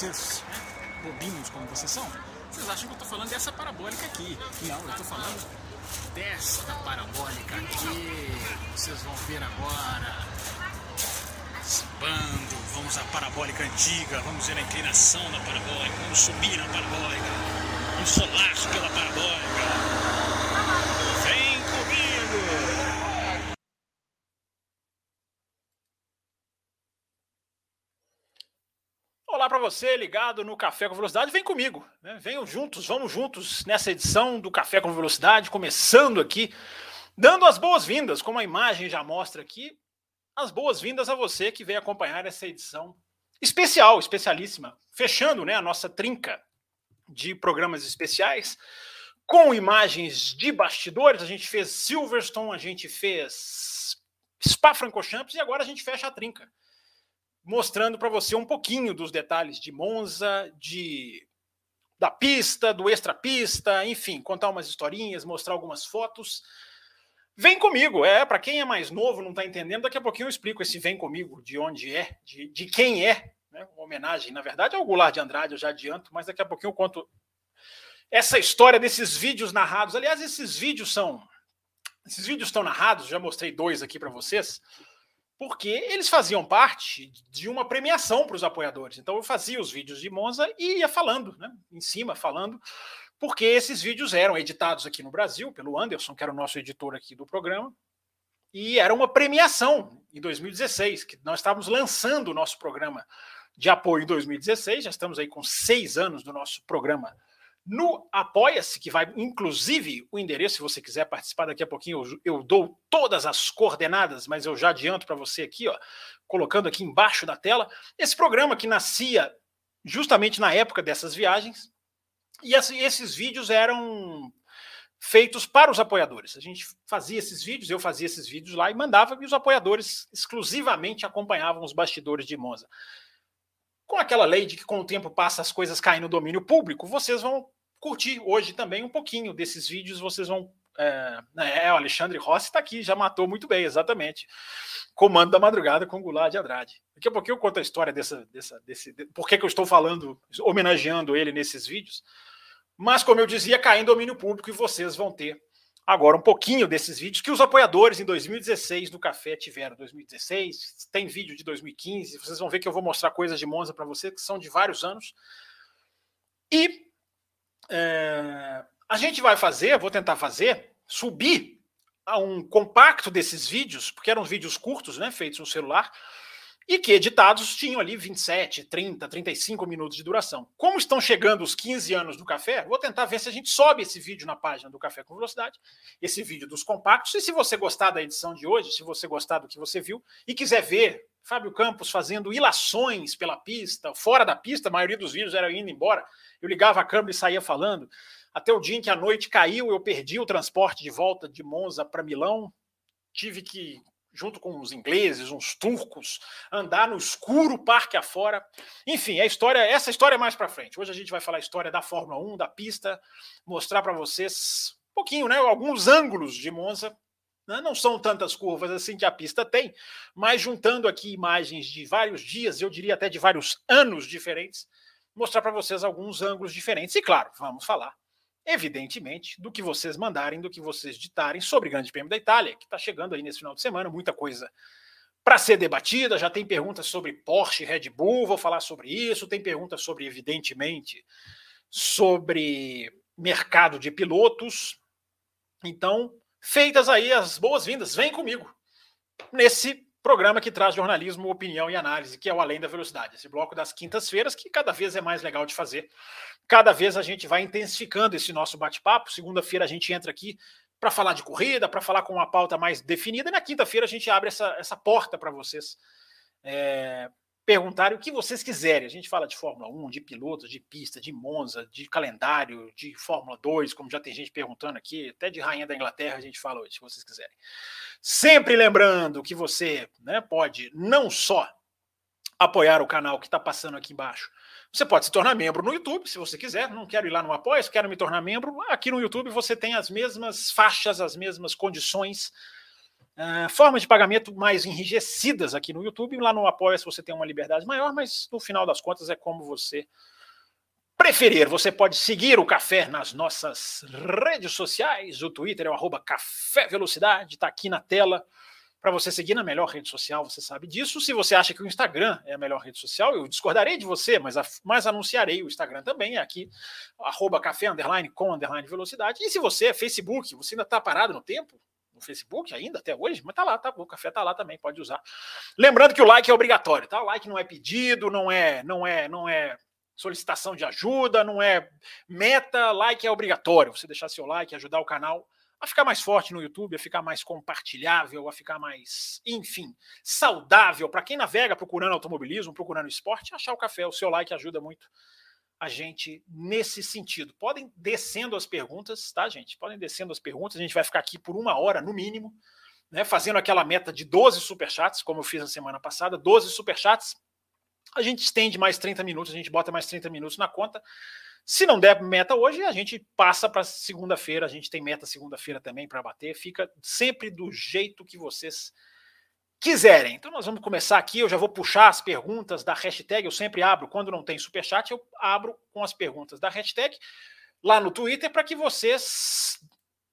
Vocês, né, bobinhos como vocês são, vocês acham que eu tô falando dessa parabólica aqui. Não, eu tô falando desta parabólica aqui. Vocês vão ver agora. Bando, vamos à parabólica antiga, vamos ver a inclinação da parabólica, vamos subir na parabólica, vamos solar pela parabólica. Vem comigo! Olá para você ligado no Café com Velocidade, vem comigo, né? venham juntos, vamos juntos nessa edição do Café com Velocidade, começando aqui, dando as boas-vindas, como a imagem já mostra aqui, as boas-vindas a você que veio acompanhar essa edição especial, especialíssima, fechando né, a nossa trinca de programas especiais, com imagens de bastidores. A gente fez Silverstone, a gente fez Spa-Francorchamps e agora a gente fecha a trinca, mostrando para você um pouquinho dos detalhes de Monza, de da pista, do extra-pista, enfim, contar umas historinhas, mostrar algumas fotos. Vem comigo, é, para quem é mais novo, não está entendendo, daqui a pouquinho eu explico esse vem comigo, de onde é, de, de quem é, né? Uma homenagem, na verdade, ao Goulart de Andrade, eu já adianto, mas daqui a pouquinho eu conto essa história desses vídeos narrados. Aliás, esses vídeos são. Esses vídeos estão narrados, já mostrei dois aqui para vocês, porque eles faziam parte de uma premiação para os apoiadores. Então eu fazia os vídeos de Monza e ia falando, né? Em cima, falando porque esses vídeos eram editados aqui no Brasil pelo Anderson, que era o nosso editor aqui do programa, e era uma premiação em 2016, que nós estávamos lançando o nosso programa de apoio em 2016, já estamos aí com seis anos do nosso programa no Apoia-se, que vai, inclusive, o endereço, se você quiser participar daqui a pouquinho, eu, eu dou todas as coordenadas, mas eu já adianto para você aqui, ó, colocando aqui embaixo da tela, esse programa que nascia justamente na época dessas viagens, e esses vídeos eram feitos para os apoiadores. A gente fazia esses vídeos, eu fazia esses vídeos lá e mandava, e os apoiadores exclusivamente acompanhavam os bastidores de Monza. Com aquela lei de que com o tempo passa as coisas caem no domínio público, vocês vão curtir hoje também um pouquinho desses vídeos, vocês vão. É, é o Alexandre Rossi está aqui, já matou muito bem, exatamente. Comando da Madrugada com Goulart de Andrade. Daqui a pouquinho eu conto a história dessa, dessa, desse. Por que, que eu estou falando, homenageando ele nesses vídeos. Mas, como eu dizia, cai em domínio público e vocês vão ter agora um pouquinho desses vídeos que os apoiadores em 2016 do Café tiveram. 2016, tem vídeo de 2015, vocês vão ver que eu vou mostrar coisas de Monza para vocês que são de vários anos. E é, a gente vai fazer, vou tentar fazer, subir a um compacto desses vídeos, porque eram vídeos curtos, né, feitos no celular, e que editados tinham ali 27, 30, 35 minutos de duração. Como estão chegando os 15 anos do café, vou tentar ver se a gente sobe esse vídeo na página do Café com Velocidade, esse vídeo dos compactos. E se você gostar da edição de hoje, se você gostar do que você viu e quiser ver Fábio Campos fazendo ilações pela pista, fora da pista, a maioria dos vídeos era indo embora. Eu ligava a câmera e saía falando. Até o dia em que a noite caiu, eu perdi o transporte de volta de Monza para Milão. Tive que junto com os ingleses, uns turcos, andar no escuro parque afora. Enfim, a história, essa história é mais para frente. Hoje a gente vai falar a história da Fórmula 1, da pista, mostrar para vocês um pouquinho, né, alguns ângulos de Monza. Né? Não são tantas curvas assim que a pista tem, mas juntando aqui imagens de vários dias, eu diria até de vários anos diferentes, mostrar para vocês alguns ângulos diferentes. E claro, vamos falar evidentemente, do que vocês mandarem, do que vocês ditarem sobre o Grande Prêmio da Itália, que está chegando aí nesse final de semana, muita coisa para ser debatida. Já tem perguntas sobre Porsche, Red Bull, vou falar sobre isso. Tem perguntas sobre, evidentemente, sobre mercado de pilotos. Então, feitas aí as boas-vindas, vem comigo nesse programa que traz jornalismo, opinião e análise, que é o Além da Velocidade, esse bloco das quintas-feiras, que cada vez é mais legal de fazer. Cada vez a gente vai intensificando esse nosso bate-papo. Segunda-feira a gente entra aqui para falar de corrida, para falar com uma pauta mais definida, e na quinta-feira a gente abre essa, essa porta para vocês é, perguntarem o que vocês quiserem. A gente fala de Fórmula 1, de pilotos, de pista, de Monza, de calendário, de Fórmula 2, como já tem gente perguntando aqui, até de Rainha da Inglaterra a gente fala hoje, se vocês quiserem. Sempre lembrando que você né, pode não só apoiar o canal que está passando aqui embaixo, você pode se tornar membro no YouTube, se você quiser. Não quero ir lá no Apoia, quero me tornar membro. Aqui no YouTube você tem as mesmas faixas, as mesmas condições, uh, formas de pagamento mais enrijecidas aqui no YouTube. Lá no Apoia você tem uma liberdade maior, mas no final das contas é como você preferir. Você pode seguir o Café nas nossas redes sociais. O Twitter é o arroba Café Velocidade, está aqui na tela para você seguir na melhor rede social, você sabe disso. Se você acha que o Instagram é a melhor rede social, eu discordarei de você, mas, a, mas anunciarei o Instagram também, é aqui, arroba café, underline, com, underline, velocidade. E se você é Facebook, você ainda está parado no tempo, no Facebook ainda, até hoje, mas tá lá, tá, o café tá lá também, pode usar. Lembrando que o like é obrigatório, tá? O like não é pedido, não é, não é, não é solicitação de ajuda, não é meta, like é obrigatório. Você deixar seu like, ajudar o canal a ficar mais forte no YouTube, a ficar mais compartilhável, a ficar mais, enfim, saudável. Para quem navega procurando automobilismo, procurando esporte, achar o café, o seu like ajuda muito a gente nesse sentido. Podem descendo as perguntas, tá, gente? Podem descendo as perguntas. A gente vai ficar aqui por uma hora no mínimo, né? Fazendo aquela meta de 12 superchats, como eu fiz na semana passada, 12 superchats. A gente estende mais 30 minutos, a gente bota mais 30 minutos na conta. Se não der meta hoje, a gente passa para segunda-feira. A gente tem meta segunda-feira também para bater. Fica sempre do jeito que vocês quiserem. Então nós vamos começar aqui. Eu já vou puxar as perguntas da hashtag. Eu sempre abro, quando não tem superchat, eu abro com as perguntas da hashtag lá no Twitter para que vocês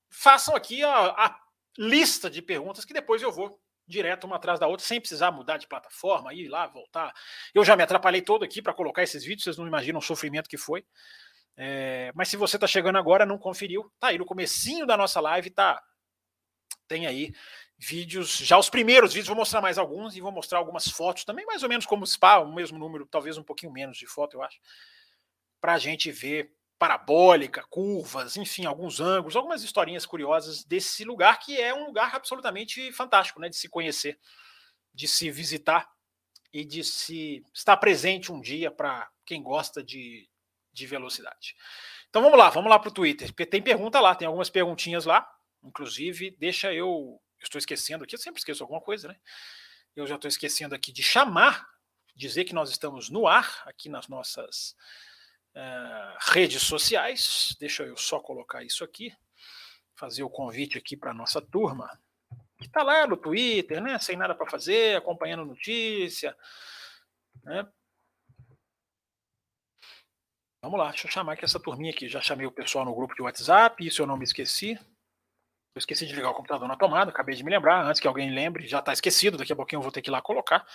façam aqui a, a, lista de perguntas que depois eu vou direto uma atrás da outra, sem precisar mudar de plataforma, ir lá, voltar. Eu já me atrapalhei todo aqui para colocar esses vídeos, vocês não imaginam o sofrimento que foi. É, mas se você está chegando agora, não conferiu, tá aí no comecinho da nossa live, tá? Tem aí vídeos, já os primeiros vídeos, vou mostrar mais alguns e vou mostrar algumas fotos também, mais ou menos como SPA, o mesmo número, talvez um pouquinho menos de foto, eu acho, para a gente ver parabólica, curvas, enfim, alguns ângulos, algumas historinhas curiosas desse lugar que é um lugar absolutamente fantástico, né, de se conhecer, de se visitar e de se estar presente um dia para quem gosta de, de velocidade. Então vamos lá, vamos lá para o Twitter, porque tem pergunta lá, tem algumas perguntinhas lá, inclusive, deixa eu estou esquecendo aqui, eu sempre esqueço alguma coisa, né? Eu já estou esquecendo aqui de chamar, dizer que nós estamos no ar aqui nas nossas uh, redes sociais. Deixa eu só colocar isso aqui, fazer o convite aqui para a nossa turma, que está lá no Twitter, né, sem nada para fazer, acompanhando notícia. Né? Vamos lá, deixa eu chamar aqui essa turminha aqui. Já chamei o pessoal no grupo de WhatsApp, isso eu não me esqueci. Eu esqueci de ligar o computador na tomada, acabei de me lembrar, antes que alguém lembre, já está esquecido, daqui a pouquinho eu vou ter que ir lá colocar.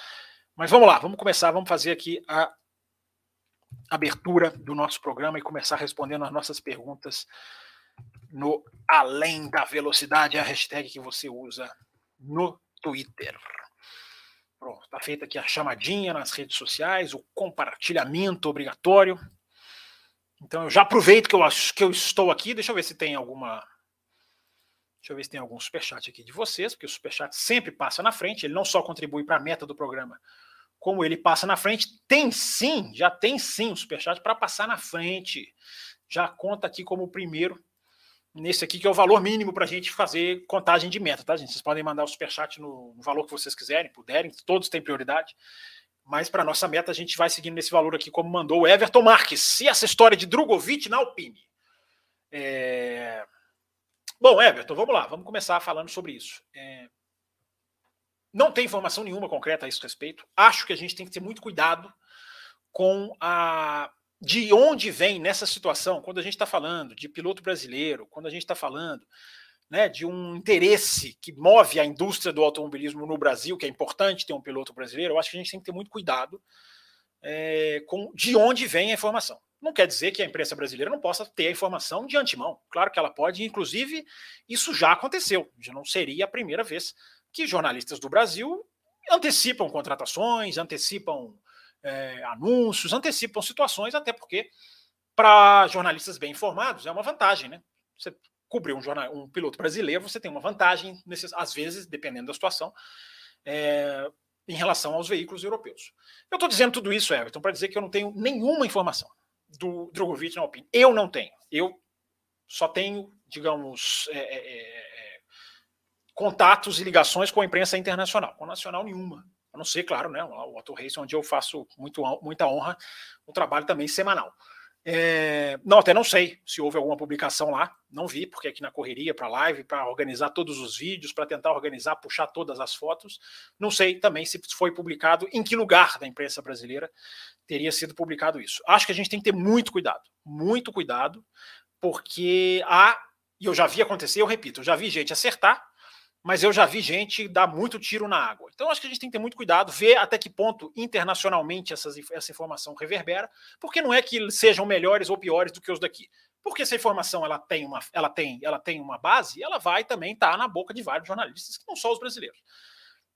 Mas vamos lá, vamos começar, vamos fazer aqui a abertura do nosso programa e começar respondendo as nossas perguntas no Além da Velocidade, a hashtag que você usa no Twitter. Pronto, está feita aqui a chamadinha nas redes sociais, o compartilhamento obrigatório. Então eu já aproveito que eu acho que eu estou aqui. Deixa eu ver se tem alguma. Deixa eu ver se tem algum superchat aqui de vocês, porque o superchat sempre passa na frente, ele não só contribui para a meta do programa, como ele passa na frente, tem sim, já tem sim o superchat para passar na frente. Já conta aqui como o primeiro, nesse aqui, que é o valor mínimo para a gente fazer contagem de meta, tá, gente? Vocês podem mandar o superchat no, no valor que vocês quiserem, puderem, todos têm prioridade. Mas para nossa meta, a gente vai seguindo nesse valor aqui, como mandou o Everton Marques. E essa história de Drogovic na Alpine? É... Bom, Everton, vamos lá, vamos começar falando sobre isso. É... Não tem informação nenhuma concreta a esse respeito. Acho que a gente tem que ter muito cuidado com a de onde vem nessa situação, quando a gente está falando de piloto brasileiro, quando a gente está falando né, de um interesse que move a indústria do automobilismo no Brasil, que é importante ter um piloto brasileiro, eu acho que a gente tem que ter muito cuidado é, com de onde vem a informação. Não quer dizer que a imprensa brasileira não possa ter a informação de antemão. Claro que ela pode, inclusive, isso já aconteceu. Já não seria a primeira vez que jornalistas do Brasil antecipam contratações, antecipam é, anúncios, antecipam situações, até porque para jornalistas bem informados é uma vantagem, né? Você cobrir um, jornal, um piloto brasileiro, você tem uma vantagem, nesses, às vezes, dependendo da situação, é, em relação aos veículos europeus. Eu estou dizendo tudo isso, Everton, para dizer que eu não tenho nenhuma informação do Drogovic na Alpine. Eu não tenho. Eu só tenho, digamos, é, é, é, contatos e ligações com a imprensa internacional. Com nacional, nenhuma. A não ser, claro, né, o Auto Race, onde eu faço muito, muita honra, um trabalho também semanal. É, não, até não sei se houve alguma publicação lá, não vi, porque aqui na correria para live, para organizar todos os vídeos, para tentar organizar, puxar todas as fotos. Não sei também se foi publicado, em que lugar da imprensa brasileira teria sido publicado isso. Acho que a gente tem que ter muito cuidado, muito cuidado, porque há, e eu já vi acontecer, eu repito, eu já vi gente acertar mas eu já vi gente dar muito tiro na água. Então acho que a gente tem que ter muito cuidado, ver até que ponto internacionalmente essas, essa informação reverbera, porque não é que sejam melhores ou piores do que os daqui. Porque essa informação ela tem uma, ela tem, ela tem uma base, ela vai também estar tá na boca de vários jornalistas que não são os brasileiros.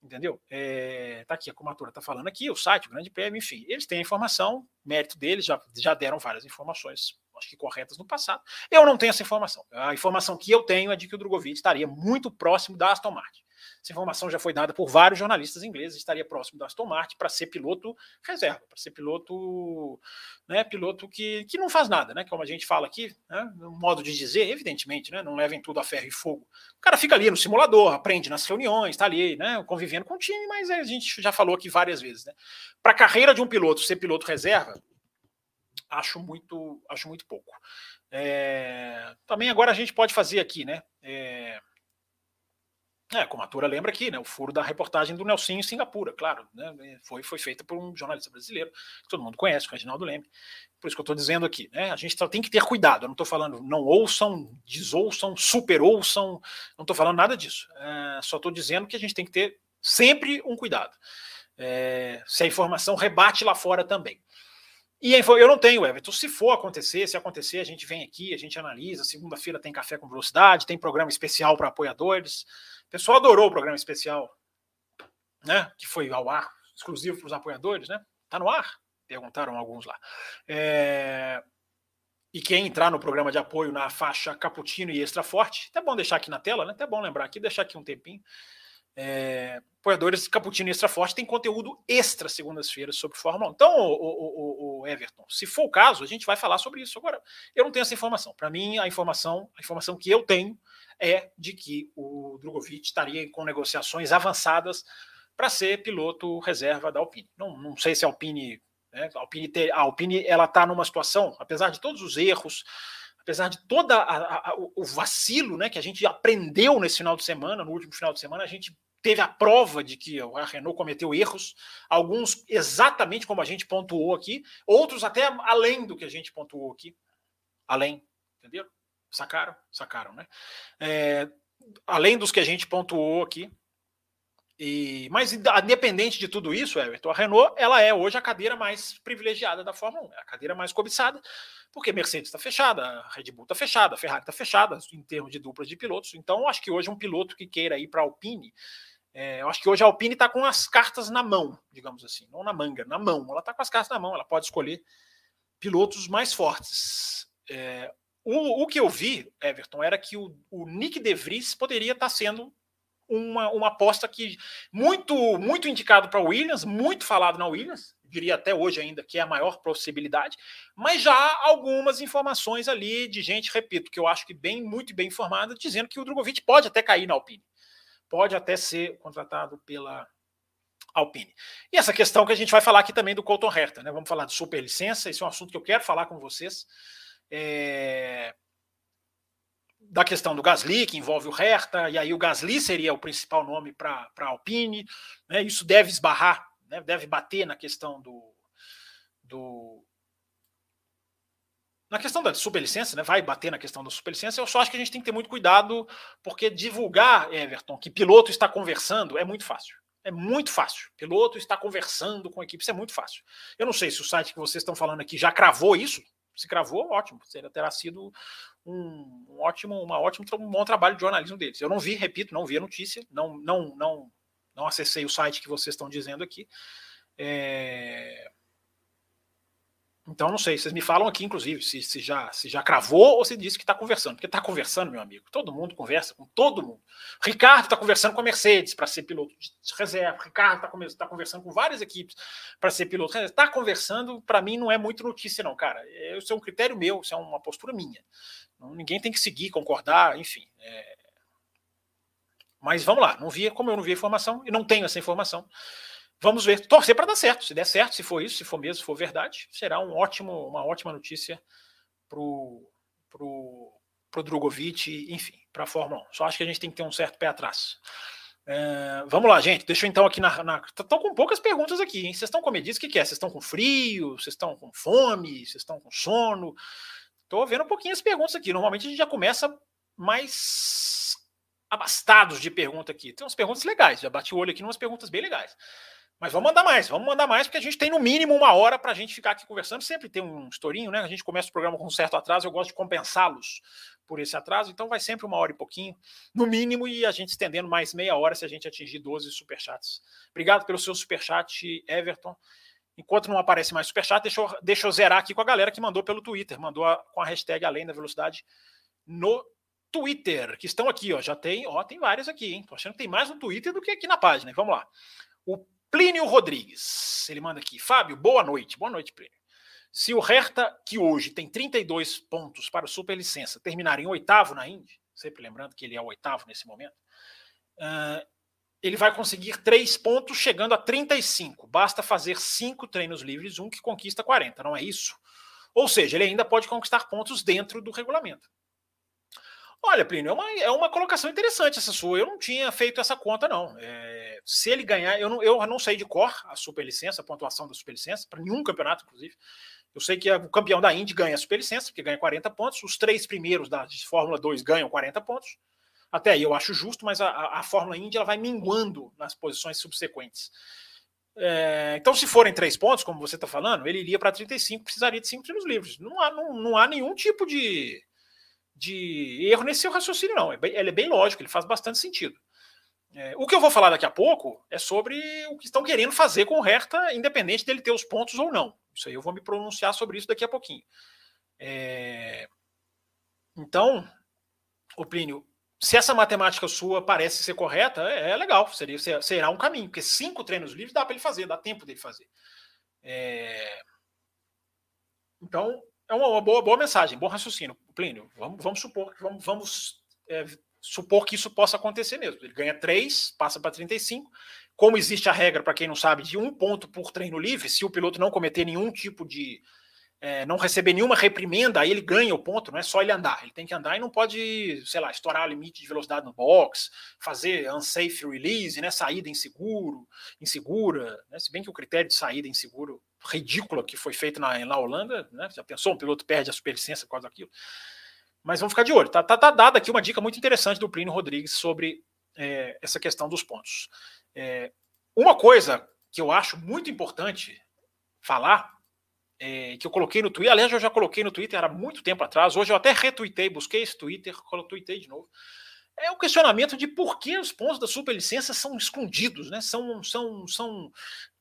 Entendeu? É, tá aqui, a comatura tá falando aqui, o site, o Grande Prêmio, enfim, eles têm a informação, mérito deles, já, já deram várias informações acho que corretas no passado. Eu não tenho essa informação. A informação que eu tenho é de que o Drogovic estaria muito próximo da Aston Martin. Essa informação já foi dada por vários jornalistas ingleses, estaria próximo da Aston Martin para ser piloto reserva, para ser piloto, né, piloto que, que não faz nada, né, como a gente fala aqui, né, no modo de dizer, evidentemente, né, não levem tudo a ferro e fogo. O cara fica ali no simulador, aprende nas reuniões, está ali, né, convivendo com o time, mas a gente já falou aqui várias vezes, né. Para a carreira de um piloto ser piloto reserva, acho muito, acho muito pouco. É, também agora a gente pode fazer aqui, né? É, é, como a Tura lembra aqui, né? O furo da reportagem do Nelson em Singapura, claro, né? Foi, foi feita por um jornalista brasileiro, que todo mundo conhece, o Reginaldo Leme. Por isso que eu estou dizendo aqui, né? A gente tem que ter cuidado. Eu não estou falando não ouçam, desouçam, super ouçam, não estou falando nada disso. É, só estou dizendo que a gente tem que ter sempre um cuidado. É, se a informação rebate lá fora também. E eu não tenho, Everton. Se for acontecer, se acontecer, a gente vem aqui, a gente analisa. Segunda-feira tem café com velocidade, tem programa especial para apoiadores. O pessoal adorou o programa especial, né? Que foi ao ar, exclusivo para os apoiadores, né? Tá no ar? Perguntaram alguns lá. É... E quem entrar no programa de apoio na faixa Caputino e Extra Forte, até bom deixar aqui na tela, né? Até bom lembrar aqui, deixar aqui um tempinho. É, apoiadores Caputino Extra Forte tem conteúdo extra segundas-feiras sobre Fórmula 1. Então, o, o, o, Everton, se for o caso, a gente vai falar sobre isso. Agora, eu não tenho essa informação. Para mim, a informação, a informação que eu tenho é de que o Drogovic estaria com negociações avançadas para ser piloto reserva da Alpine. Não, não sei se a Alpine, né, a Alpine, ter, a Alpine ela está numa situação, apesar de todos os erros, apesar de todo o vacilo né, que a gente aprendeu nesse final de semana, no último final de semana, a gente teve a prova de que a Renault cometeu erros, alguns exatamente como a gente pontuou aqui, outros até além do que a gente pontuou aqui. Além, entendeu? Sacaram? Sacaram, né? É, além dos que a gente pontuou aqui. E, mas independente de tudo isso, Everton, a Renault ela é hoje a cadeira mais privilegiada da Fórmula 1, é a cadeira mais cobiçada, porque Mercedes está fechada, a Red Bull está fechada, a Ferrari está fechada em termos de duplas de pilotos. Então, acho que hoje um piloto que queira ir para a Alpine é, acho que hoje a Alpine está com as cartas na mão, digamos assim, não na manga, na mão. Ela está com as cartas na mão, ela pode escolher pilotos mais fortes. É, o, o, que eu vi, Everton, era que o, o Nick De Vries poderia estar sendo uma, uma aposta que muito muito indicado para Williams, muito falado na Williams, diria até hoje ainda que é a maior possibilidade, mas já há algumas informações ali de gente, repito, que eu acho que bem muito bem informada, dizendo que o Drogovic pode até cair na Alpine pode até ser contratado pela Alpine. E essa questão que a gente vai falar aqui também do Colton Herta, né? Vamos falar de superlicença, esse é um assunto que eu quero falar com vocês. É... Da questão do Gasly, que envolve o Herta, e aí o Gasly seria o principal nome para a Alpine, né? Isso deve esbarrar, né? deve bater na questão do, do Na questão da superlicença, né, vai bater na questão da superlicença, eu só acho que a gente tem que ter muito cuidado, porque divulgar, Everton, que piloto está conversando é muito fácil. É muito fácil. Piloto está conversando com a equipe, isso é muito fácil. Eu não sei se o site que vocês estão falando aqui já cravou isso. Se cravou, ótimo. Terá sido um, um ótimo, uma ótimo, um bom trabalho de jornalismo deles. Eu não vi, repito, não vi a notícia, não, não, não, não acessei o site que vocês estão dizendo aqui. É... Então, não sei, vocês me falam aqui, inclusive, se, se, já, se já cravou ou se disse que está conversando. Porque está conversando, meu amigo. Todo mundo conversa com todo mundo. Ricardo está conversando com a Mercedes para ser piloto de reserva. Ricardo está tá conversando com várias equipes para ser piloto de reserva. Está conversando, para mim, não é muito notícia, não, cara. Isso é um critério meu, isso é uma postura minha. Ninguém tem que seguir, concordar, enfim. É... Mas vamos lá, não via, como eu não vi a informação e não tenho essa informação. Vamos ver, torcer para dar certo. Se der certo, se for isso, se for mesmo, se for verdade, será um ótimo, uma ótima notícia para o pro, pro Drogovic, enfim, para a Fórmula 1. Só acho que a gente tem que ter um certo pé atrás. É, vamos lá, gente. Deixa eu então aqui na. estão com poucas perguntas aqui, hein? Vocês estão com medidas? O que, que é? Vocês estão com frio? Vocês estão com fome? Vocês estão com sono? Estou vendo um pouquinho as perguntas aqui. Normalmente a gente já começa mais abastados de pergunta aqui. Tem umas perguntas legais. Já bati o olho aqui em umas perguntas bem legais. Mas vamos mandar mais, vamos mandar mais, porque a gente tem no mínimo uma hora para a gente ficar aqui conversando. Sempre tem um estourinho, né? A gente começa o programa com um certo atraso, eu gosto de compensá-los por esse atraso, então vai sempre uma hora e pouquinho, no mínimo, e a gente estendendo mais meia hora se a gente atingir 12 superchats. Obrigado pelo seu superchat, Everton. Enquanto não aparece mais superchat, deixa eu, deixa eu zerar aqui com a galera que mandou pelo Twitter, mandou a, com a hashtag Além da Velocidade no Twitter, que estão aqui, ó. Já tem, ó, tem várias aqui, hein? Tô achando que tem mais no Twitter do que aqui na página. Vamos lá. O Plínio Rodrigues, ele manda aqui. Fábio, boa noite. Boa noite, Plínio. Se o Hertha, que hoje tem 32 pontos para o Superlicença, terminar em oitavo na Indy, sempre lembrando que ele é o oitavo nesse momento, uh, ele vai conseguir três pontos chegando a 35. Basta fazer cinco treinos livres, um que conquista 40, não é isso? Ou seja, ele ainda pode conquistar pontos dentro do regulamento. Olha, Plínio, é uma, é uma colocação interessante essa sua. Eu não tinha feito essa conta, não. É, se ele ganhar, eu não, eu não sei de cor a superlicença, a pontuação da superlicença, para nenhum campeonato, inclusive. Eu sei que o campeão da Indy ganha a superlicença, porque ganha 40 pontos. Os três primeiros da Fórmula 2 ganham 40 pontos. Até aí eu acho justo, mas a, a, Fórmula Indy ela vai minguando nas posições subsequentes. É, então, se forem três pontos, como você está falando, ele iria para 35, precisaria de cinco treinos livres. Não há, não, não há nenhum tipo de, de erro nesse seu raciocínio, não. É ele é bem lógico, ele faz bastante sentido. É, o que eu vou falar daqui a pouco é sobre o que estão querendo fazer com o Hertha, independente dele ter os pontos ou não. Isso aí eu vou me pronunciar sobre isso daqui a pouquinho. É... Então, o Plínio, se essa matemática sua parece ser correta, é, é legal, seria, será um caminho, porque cinco treinos livres dá para ele fazer, dá tempo dele fazer. É... Então, é uma boa, boa mensagem, bom raciocínio, Plínio. Vamos, vamos supor que vamos, vamos é, supor que isso possa acontecer mesmo. Ele ganha 3, passa para 35. Como existe a regra, para quem não sabe, de um ponto por treino livre, se o piloto não cometer nenhum tipo de. É, não receber nenhuma reprimenda, aí ele ganha o ponto, não é só ele andar. Ele tem que andar e não pode, sei lá, estourar o limite de velocidade no box, fazer unsafe release, né, saída inseguro, insegura. Né, se bem que o critério de saída inseguro ridícula que foi feita na, na Holanda, né, já pensou, um piloto perde a superlicença por causa daquilo. Mas vamos ficar de olho. Tá, tá, tá dada aqui uma dica muito interessante do Plínio Rodrigues sobre é, essa questão dos pontos. É, uma coisa que eu acho muito importante falar, é, que eu coloquei no Twitter, aliás, eu já coloquei no Twitter há muito tempo atrás, hoje eu até retuitei, busquei esse Twitter, tuitei de novo, é o questionamento de por que os pontos da superlicença são escondidos, né? são, são, são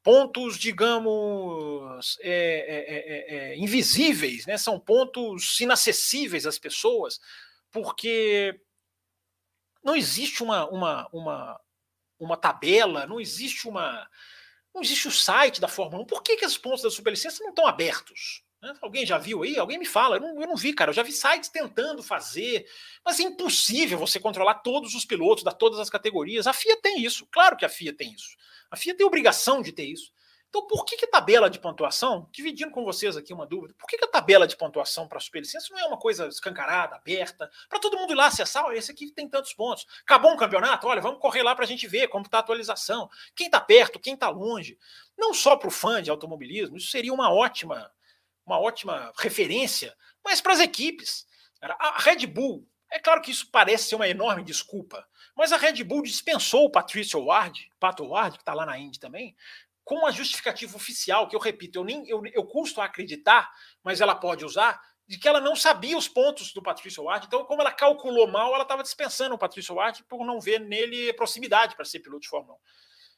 pontos, digamos, é é, é, é, é, invisíveis, né? são pontos inacessíveis às pessoas, porque não existe uma, uma, uma, uma tabela, não existe uma. Não existe o site da Fórmula 1. Por que, que os pontos da superlicença não estão abertos? Né? Alguém já viu aí? Alguém me fala. Eu não, eu não, vi, cara. Eu já vi sites tentando fazer, mas é impossível você controlar todos os pilotos da todas as categorias. A FIA tem isso. Claro que a FIA tem isso. A FIA tem obrigação de ter isso. Então, por que, que a tabela de pontuação, dividindo com vocês aqui uma dúvida, por que, que a tabela de pontuação para a superlicença não é uma coisa escancarada, aberta, para todo mundo ir lá acessar? Olha, esse aqui tem tantos pontos. Acabou um campeonato? Olha, vamos correr lá para a gente ver como está a atualização. Quem está perto, quem está longe. Não só para o fã de automobilismo, isso seria uma ótima uma ótima referência, mas para as equipes. A Red Bull, é claro que isso parece ser uma enorme desculpa, mas a Red Bull dispensou o Patricio Ward, Pato Ward, que está lá na Indy também, com a justificativa oficial, que eu repito, eu nem eu, eu custo a acreditar, mas ela pode usar, de que ela não sabia os pontos do Patrício Ward. Então, como ela calculou mal, ela estava dispensando o Patrício Ward por não ver nele proximidade para ser piloto de Fórmula 1.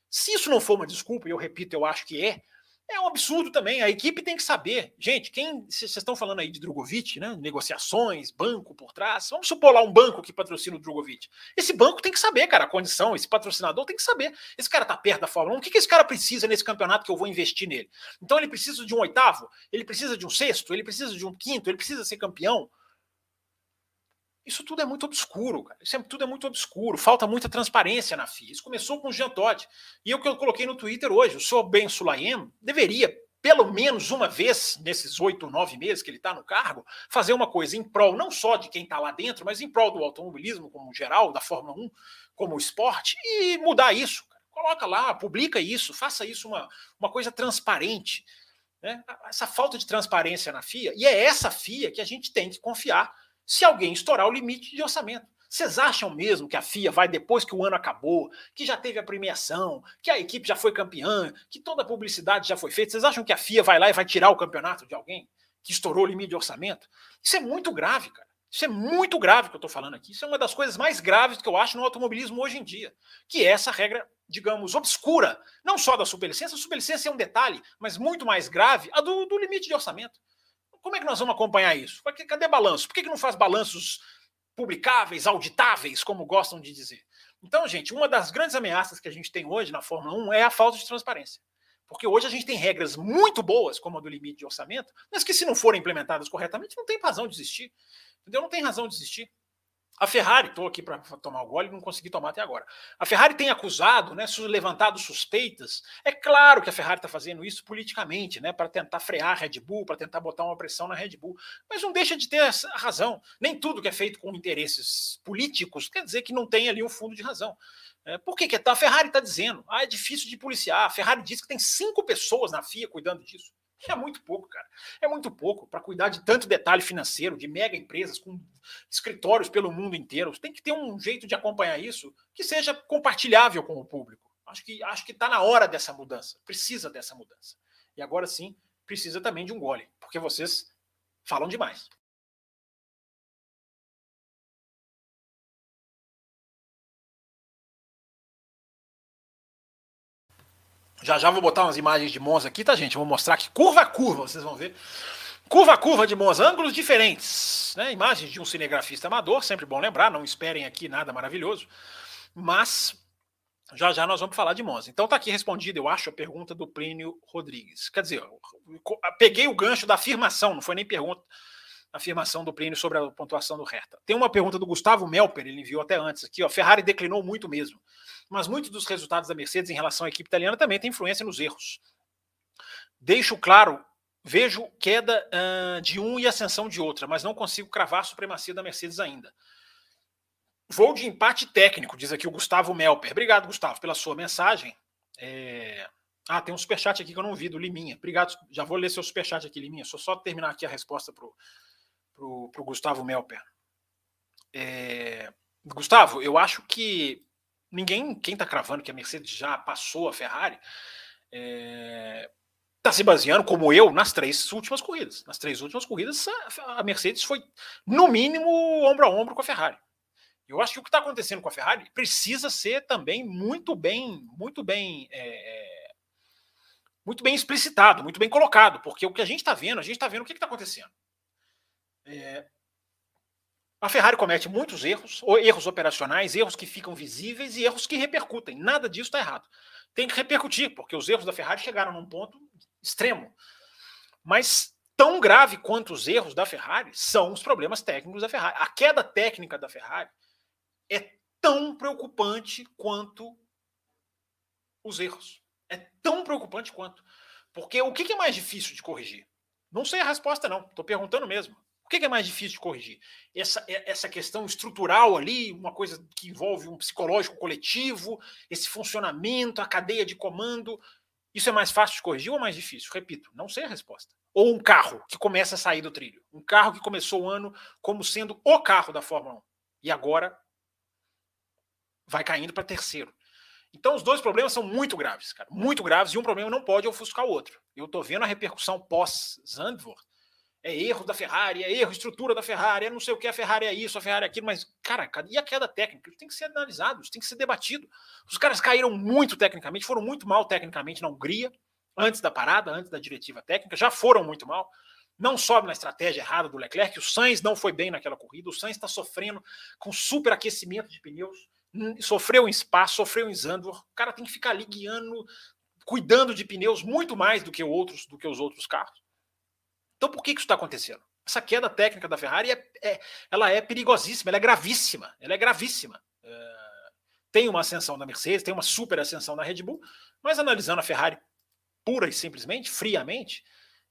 Se isso não for uma desculpa, e eu repito, eu acho que é, é um absurdo também. A equipe tem que saber. Gente, quem. Vocês estão falando aí de Drogovic, né? Negociações, banco por trás. Vamos supor lá um banco que patrocina o Drogovic. Esse banco tem que saber, cara, a condição. Esse patrocinador tem que saber. Esse cara tá perto da Fórmula 1. O que, que esse cara precisa nesse campeonato que eu vou investir nele? Então ele precisa de um oitavo, ele precisa de um sexto, ele precisa de um quinto, ele precisa ser campeão. Isso tudo é muito obscuro, cara. Isso é, tudo é muito obscuro. Falta muita transparência na FIA. Isso começou com o Jean Todt. E o que eu coloquei no Twitter hoje, o senhor Ben Sulayem deveria, pelo menos uma vez nesses oito, nove meses que ele está no cargo, fazer uma coisa em prol não só de quem está lá dentro, mas em prol do automobilismo como geral, da Fórmula 1 como esporte, e mudar isso. Cara. Coloca lá, publica isso, faça isso uma, uma coisa transparente. Né? Essa falta de transparência na FIA, e é essa FIA que a gente tem que confiar se alguém estourar o limite de orçamento. Vocês acham mesmo que a FIA vai, depois que o ano acabou, que já teve a premiação, que a equipe já foi campeã, que toda a publicidade já foi feita? Vocês acham que a FIA vai lá e vai tirar o campeonato de alguém que estourou o limite de orçamento? Isso é muito grave, cara. Isso é muito grave que eu estou falando aqui. Isso é uma das coisas mais graves que eu acho no automobilismo hoje em dia, que é essa regra, digamos, obscura, não só da superlicença, a superlicença é um detalhe, mas muito mais grave, a do, do limite de orçamento. Como é que nós vamos acompanhar isso? Cadê balanço? Por que, que não faz balanços publicáveis, auditáveis, como gostam de dizer? Então, gente, uma das grandes ameaças que a gente tem hoje na Fórmula 1 é a falta de transparência. Porque hoje a gente tem regras muito boas, como a do limite de orçamento, mas que, se não forem implementadas corretamente, não tem razão de existir. Entendeu? Não tem razão de existir. A Ferrari, estou aqui para tomar o gole não consegui tomar até agora. A Ferrari tem acusado, né, levantado suspeitas. É claro que a Ferrari está fazendo isso politicamente, né, para tentar frear a Red Bull, para tentar botar uma pressão na Red Bull. Mas não deixa de ter a razão. Nem tudo que é feito com interesses políticos quer dizer que não tem ali um fundo de razão. É, por que, que a Ferrari está dizendo? Ah, é difícil de policiar. A Ferrari diz que tem cinco pessoas na FIA cuidando disso. É muito pouco, cara. É muito pouco para cuidar de tanto detalhe financeiro, de mega empresas com escritórios pelo mundo inteiro. Tem que ter um jeito de acompanhar isso que seja compartilhável com o público. Acho que acho que está na hora dessa mudança. Precisa dessa mudança. E agora sim, precisa também de um gole, porque vocês falam demais. Já já vou botar umas imagens de Monza aqui, tá, gente? Vou mostrar aqui curva a curva, vocês vão ver. Curva a curva de Monza, ângulos diferentes, né? Imagens de um cinegrafista amador, sempre bom lembrar, não esperem aqui nada maravilhoso. Mas já já nós vamos falar de Monza. Então tá aqui respondida, eu acho, a pergunta do Plínio Rodrigues. Quer dizer, peguei o gancho da afirmação, não foi nem pergunta, afirmação do Plínio sobre a pontuação do Hertha. Tem uma pergunta do Gustavo Melper, ele enviou até antes aqui, ó. Ferrari declinou muito mesmo mas muitos dos resultados da Mercedes em relação à equipe italiana também têm influência nos erros. Deixo claro, vejo queda uh, de um e ascensão de outra, mas não consigo cravar a supremacia da Mercedes ainda. Vou de empate técnico, diz aqui o Gustavo Melper. Obrigado, Gustavo, pela sua mensagem. É... Ah, tem um superchat aqui que eu não vi, do Liminha. Obrigado, já vou ler seu superchat aqui, Liminha. Só só terminar aqui a resposta para o Gustavo Melper. É... Gustavo, eu acho que ninguém, quem está cravando que a Mercedes já passou a Ferrari, está tá se baseando, como eu, nas três últimas corridas. Nas três últimas corridas, a, a Mercedes foi, no mínimo, ombro a ombro com a Ferrari. Eu acho que o que está acontecendo com a Ferrari precisa ser também muito bem, muito bem, é, muito bem explicitado, muito bem colocado, porque o que a gente está vendo, a gente está vendo o que está acontecendo. É, a Ferrari comete muitos erros, erros operacionais, erros que ficam visíveis e erros que repercutem. Nada disso está errado. Tem que repercutir, porque os erros da Ferrari chegaram num ponto extremo. Mas tão grave quanto os erros da Ferrari são os problemas técnicos da Ferrari. A queda técnica da Ferrari é tão preocupante quanto os erros. É tão preocupante quanto. Porque o que é mais difícil de corrigir? Não sei a resposta, não. Estou perguntando mesmo. O que é mais difícil de corrigir? Essa, é, essa questão estrutural ali, uma coisa que envolve um psicológico coletivo, esse funcionamento, a cadeia de comando. Isso é mais fácil de corrigir ou mais difícil? Repito, não sei a resposta. Ou um carro que começa a sair do trilho. Um carro que começou o ano como sendo o carro da Fórmula 1. E agora vai caindo para terceiro. Então os dois problemas são muito graves, cara. Muito graves, e um problema não pode ofuscar o outro. Eu estou vendo a repercussão pós-Zandvoort é erro da Ferrari, é erro, estrutura da Ferrari, é não sei o que, a Ferrari é isso, a Ferrari é aquilo, mas, cara, e a queda técnica? Isso tem que ser analisado, isso tem que ser debatido. Os caras caíram muito tecnicamente, foram muito mal tecnicamente na Hungria, antes da parada, antes da diretiva técnica, já foram muito mal. Não sobe na estratégia errada do Leclerc, o Sainz não foi bem naquela corrida, o Sainz está sofrendo com superaquecimento de pneus, hum, sofreu em Spa, sofreu em Zandvoort, o cara tem que ficar ali guiando, cuidando de pneus muito mais do que outros, do que os outros carros. Então por que, que isso está acontecendo? Essa queda técnica da Ferrari é, é, ela é perigosíssima, ela é gravíssima, ela é gravíssima. É, tem uma ascensão da Mercedes, tem uma super ascensão da Red Bull, mas analisando a Ferrari pura e simplesmente, friamente,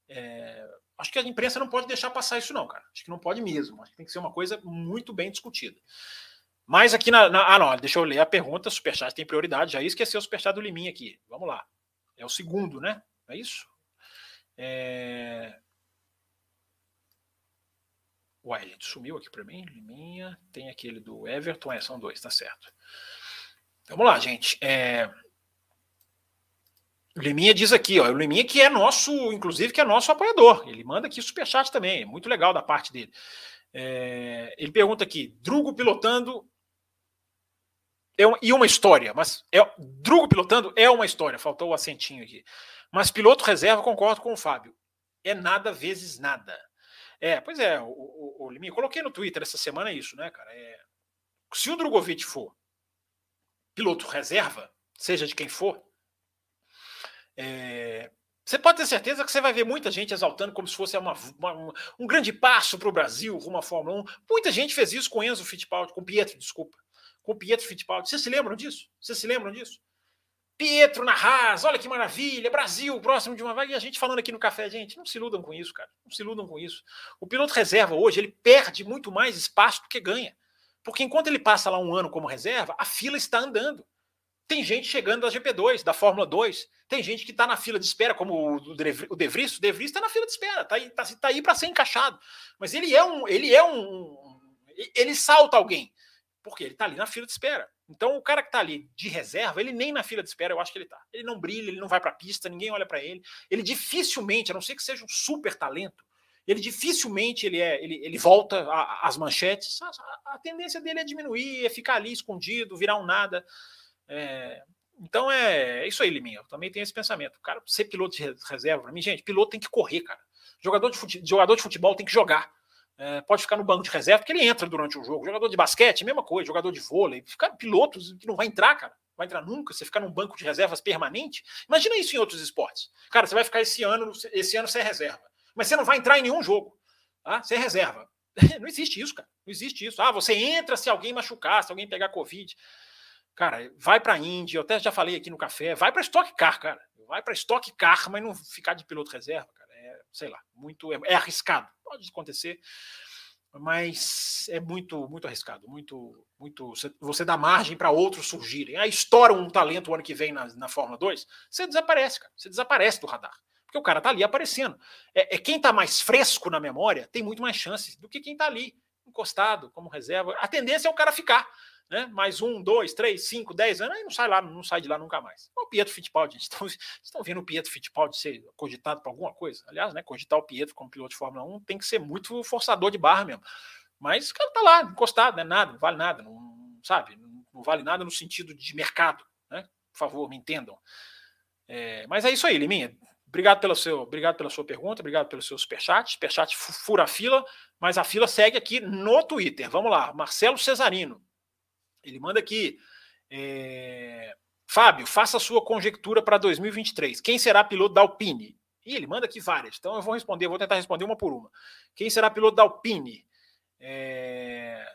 é, acho que a imprensa não pode deixar passar isso, não, cara. Acho que não pode mesmo. Acho que tem que ser uma coisa muito bem discutida. Mas aqui na, na. ah, não, deixa eu ler a pergunta. Superchat tem prioridade. Já esqueci o superchat do Liminha aqui. Vamos lá. É o segundo, né? É isso? É... Uai, gente, sumiu aqui para mim. Liminha. Tem aquele do Everton. É, são dois, tá certo. Vamos lá, gente. É... O Liminha diz aqui, ó. O Liminha que é nosso, inclusive, que é nosso apoiador. Ele manda aqui superchat também. É muito legal da parte dele. É... Ele pergunta aqui: Drugo pilotando. É uma, e uma história, mas é, Drugo pilotando é uma história, faltou o acentinho aqui. Mas piloto reserva, concordo com o Fábio. É nada vezes nada. É, pois é, o, o, o Liminha, coloquei no Twitter essa semana isso, né, cara? É, se o Drogovic for piloto reserva, seja de quem for, é, você pode ter certeza que você vai ver muita gente exaltando como se fosse uma, uma, um grande passo para o Brasil rumo à Fórmula 1. Muita gente fez isso com Enzo Fittipaldi, com Pietro, desculpa. Com Pietro Fittipaldi. Vocês se lembram disso? Vocês se lembram disso? Pietro na Haas, olha que maravilha, Brasil, próximo de uma vaga. E a gente falando aqui no café, gente, não se iludam com isso, cara. Não se iludam com isso. O piloto reserva hoje, ele perde muito mais espaço do que ganha. Porque enquanto ele passa lá um ano como reserva, a fila está andando. Tem gente chegando da GP2, da Fórmula 2. Tem gente que está na fila de espera, como o De Vries. O De Vries está na fila de espera, está aí, tá, tá aí para ser encaixado. Mas ele é um. Ele é um. Ele salta alguém. Porque ele está ali na fila de espera. Então, o cara que está ali de reserva, ele nem na fila de espera, eu acho que ele está. Ele não brilha, ele não vai para a pista, ninguém olha para ele. Ele dificilmente, a não ser que seja um super talento, ele dificilmente ele é, ele, ele volta às manchetes. A, a, tendência dele é diminuir, é ficar ali escondido, virar um nada. É, então é, é, isso aí, Liminha. Eu também tenho esse pensamento. Cara, ser piloto de reserva, para mim, gente, piloto tem que correr, cara. Jogador de, fute, jogador de futebol tem que jogar. É, pode ficar no banco de reserva, porque ele entra durante o jogo. Jogador de basquete, mesma coisa. Jogador de vôlei. Ficar piloto que não vai entrar, cara. Vai entrar nunca. Você ficar num banco de reservas permanente. Imagina isso em outros esportes. Cara, você vai ficar esse ano, esse ano sem reserva. Mas você não vai entrar em nenhum jogo. Tá? Sem reserva. Não existe isso, cara. Não existe isso. Ah, você entra se alguém machucar, se alguém pegar Covid. Cara, vai para a Índia. Eu até já falei aqui no café. Vai para Stock Car, cara. Vai para Stock Car, mas não ficar de piloto reserva, cara. É, sei lá, muito. É, é arriscado pode acontecer, mas é muito muito arriscado, muito muito você dá margem para outros surgirem. Aí estoura um talento o ano que vem na, na Fórmula 2, você desaparece, cara. Você desaparece do radar. Porque o cara tá ali aparecendo. É, é quem tá mais fresco na memória tem muito mais chances do que quem tá ali encostado como reserva. A tendência é o cara ficar né? Mais um, dois, três, cinco, dez anos, aí não sai lá, não sai de lá nunca mais. O Pietro Fittipaldi, estão, estão vendo o Pietro Fittipaldi ser cogitado para alguma coisa? Aliás, né, cogitar o Pietro como piloto de Fórmula 1 tem que ser muito forçador de barra mesmo. Mas o cara tá lá, encostado, né? Nada, não vale nada, não, sabe? Não, vale nada no sentido de mercado, né? Por favor, me entendam. É, mas é isso aí, Liminha. Obrigado, pelo seu, obrigado pela sua pergunta, obrigado pelo seu superchat. Superchat fura a fila, mas a fila segue aqui no Twitter. Vamos lá, Marcelo Cesarino. Ele manda aqui. É... Fábio, faça a sua conjectura para 2023. Quem será piloto da Alpine? E ele manda aqui várias. Então eu vou responder, vou tentar responder uma por uma. Quem será piloto da Alpine? É...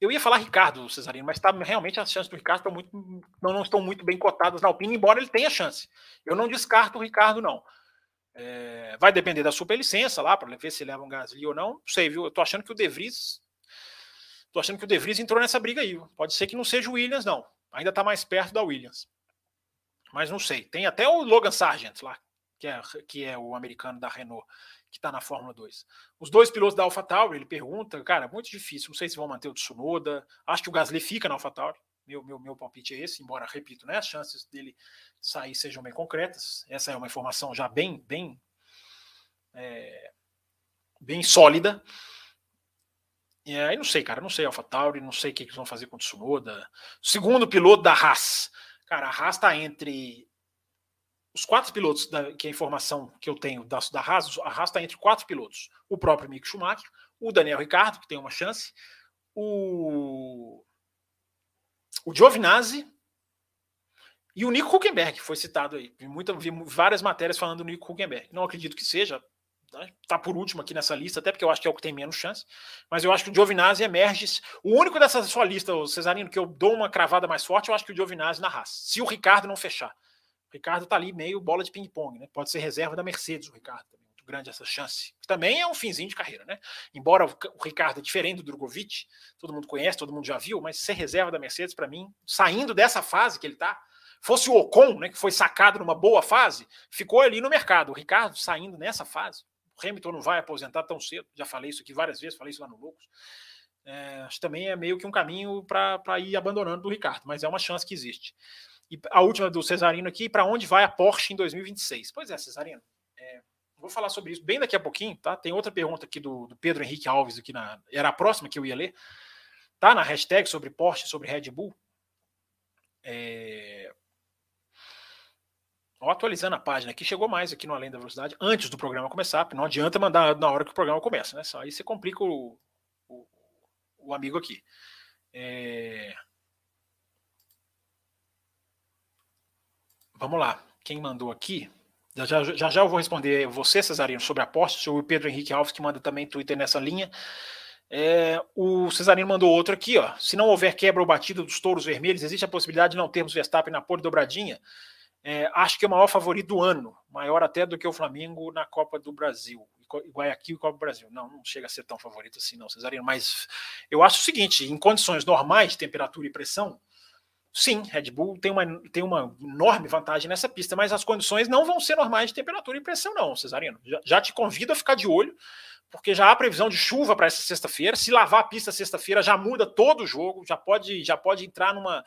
Eu ia falar Ricardo Cesarino, mas tá, realmente as chances do Ricardo muito, não, não estão muito bem cotadas na Alpine, embora ele tenha chance. Eu não descarto o Ricardo, não. É... vai depender da superlicença lá, para ver se leva um Gasly ou não. Não sei, viu? Eu tô achando que o De Vries Tô achando que o De Vries entrou nessa briga aí. Pode ser que não seja o Williams, não. Ainda está mais perto da Williams. Mas não sei. Tem até o Logan Sargent lá, que é, que é o americano da Renault, que está na Fórmula 2. Os dois pilotos da AlphaTauri, ele pergunta, cara, muito difícil, não sei se vão manter o Tsunoda, acho que o Gasly fica na AlphaTauri, meu, meu, meu palpite é esse, embora, repito, né, as chances dele sair sejam bem concretas, essa é uma informação já bem, bem, é, bem sólida, e aí não sei, cara, não sei AlphaTauri, não sei o que eles vão fazer com o Tsunoda. Segundo piloto da Haas, cara, a Haas está entre os quatro pilotos, da, que é a informação que eu tenho da, da Haas, a Haas está entre quatro pilotos. O próprio Mick Schumacher, o Daniel Ricardo, que tem uma chance, o, o Giovinazzi e o Nico Huckenberg, que foi citado aí. Vi, muita, vi várias matérias falando do Nico Huckenberg. Não acredito que seja, Está por último aqui nessa lista, até porque eu acho que é o que tem menos chance. Mas eu acho que o Giovinazzi emerge. O único dessa sua lista, o Cesarino, que eu dou uma cravada mais forte, eu acho que o Giovinazzi na raça. Se o Ricardo não fechar. O Ricardo está ali meio bola de ping-pong, né? Pode ser reserva da Mercedes, o Ricardo. Muito grande essa chance. Também é um finzinho de carreira, né? Embora o Ricardo é diferente do Drogovic, todo mundo conhece, todo mundo já viu, mas ser reserva da Mercedes, para mim, saindo dessa fase que ele está, fosse o Ocon, né, que foi sacado numa boa fase, ficou ali no mercado. O Ricardo saindo nessa fase, o Hamilton não vai aposentar tão cedo, já falei isso aqui várias vezes, falei isso lá no Loucos. É, acho que também é meio que um caminho para ir abandonando do Ricardo, mas é uma chance que existe. E a última do Cesarino aqui, para onde vai a Porsche em 2026? Pois é, Cesarino. É, vou falar sobre isso bem daqui a pouquinho, tá? Tem outra pergunta aqui do, do, Pedro Henrique Alves aqui na. Era a próxima que eu ia ler. Tá na hashtag sobre Porsche, sobre Red Bull. É, Ó, atualizando a página aqui, chegou mais aqui no Além da Velocidade, antes do programa começar, porque não adianta mandar na hora que o programa começa, né? Só aí você complica o, o, o amigo aqui. É... Vamos lá, quem mandou aqui? Já, já, já, eu vou responder você, Cesarino, sobre a aposta, o Pedro Henrique Alves, que manda também Twitter nessa linha. É, o Cesarino mandou outro aqui, ó. Se não houver quebra ou batida dos touros vermelhos, existe a possibilidade de não termos Verstappen na pole dobradinha? É, acho que é o maior favorito do ano, maior até do que o Flamengo na Copa do Brasil. Guayaquil e Copa do Brasil. Não, não chega a ser tão favorito assim, não, Cesarino. Mas eu acho o seguinte: em condições normais temperatura e pressão, sim, Red Bull tem uma, tem uma enorme vantagem nessa pista, mas as condições não vão ser normais de temperatura e pressão, não, Cesarino. Já, já te convido a ficar de olho, porque já há previsão de chuva para essa sexta-feira. Se lavar a pista sexta-feira, já muda todo o jogo, já pode, já pode entrar numa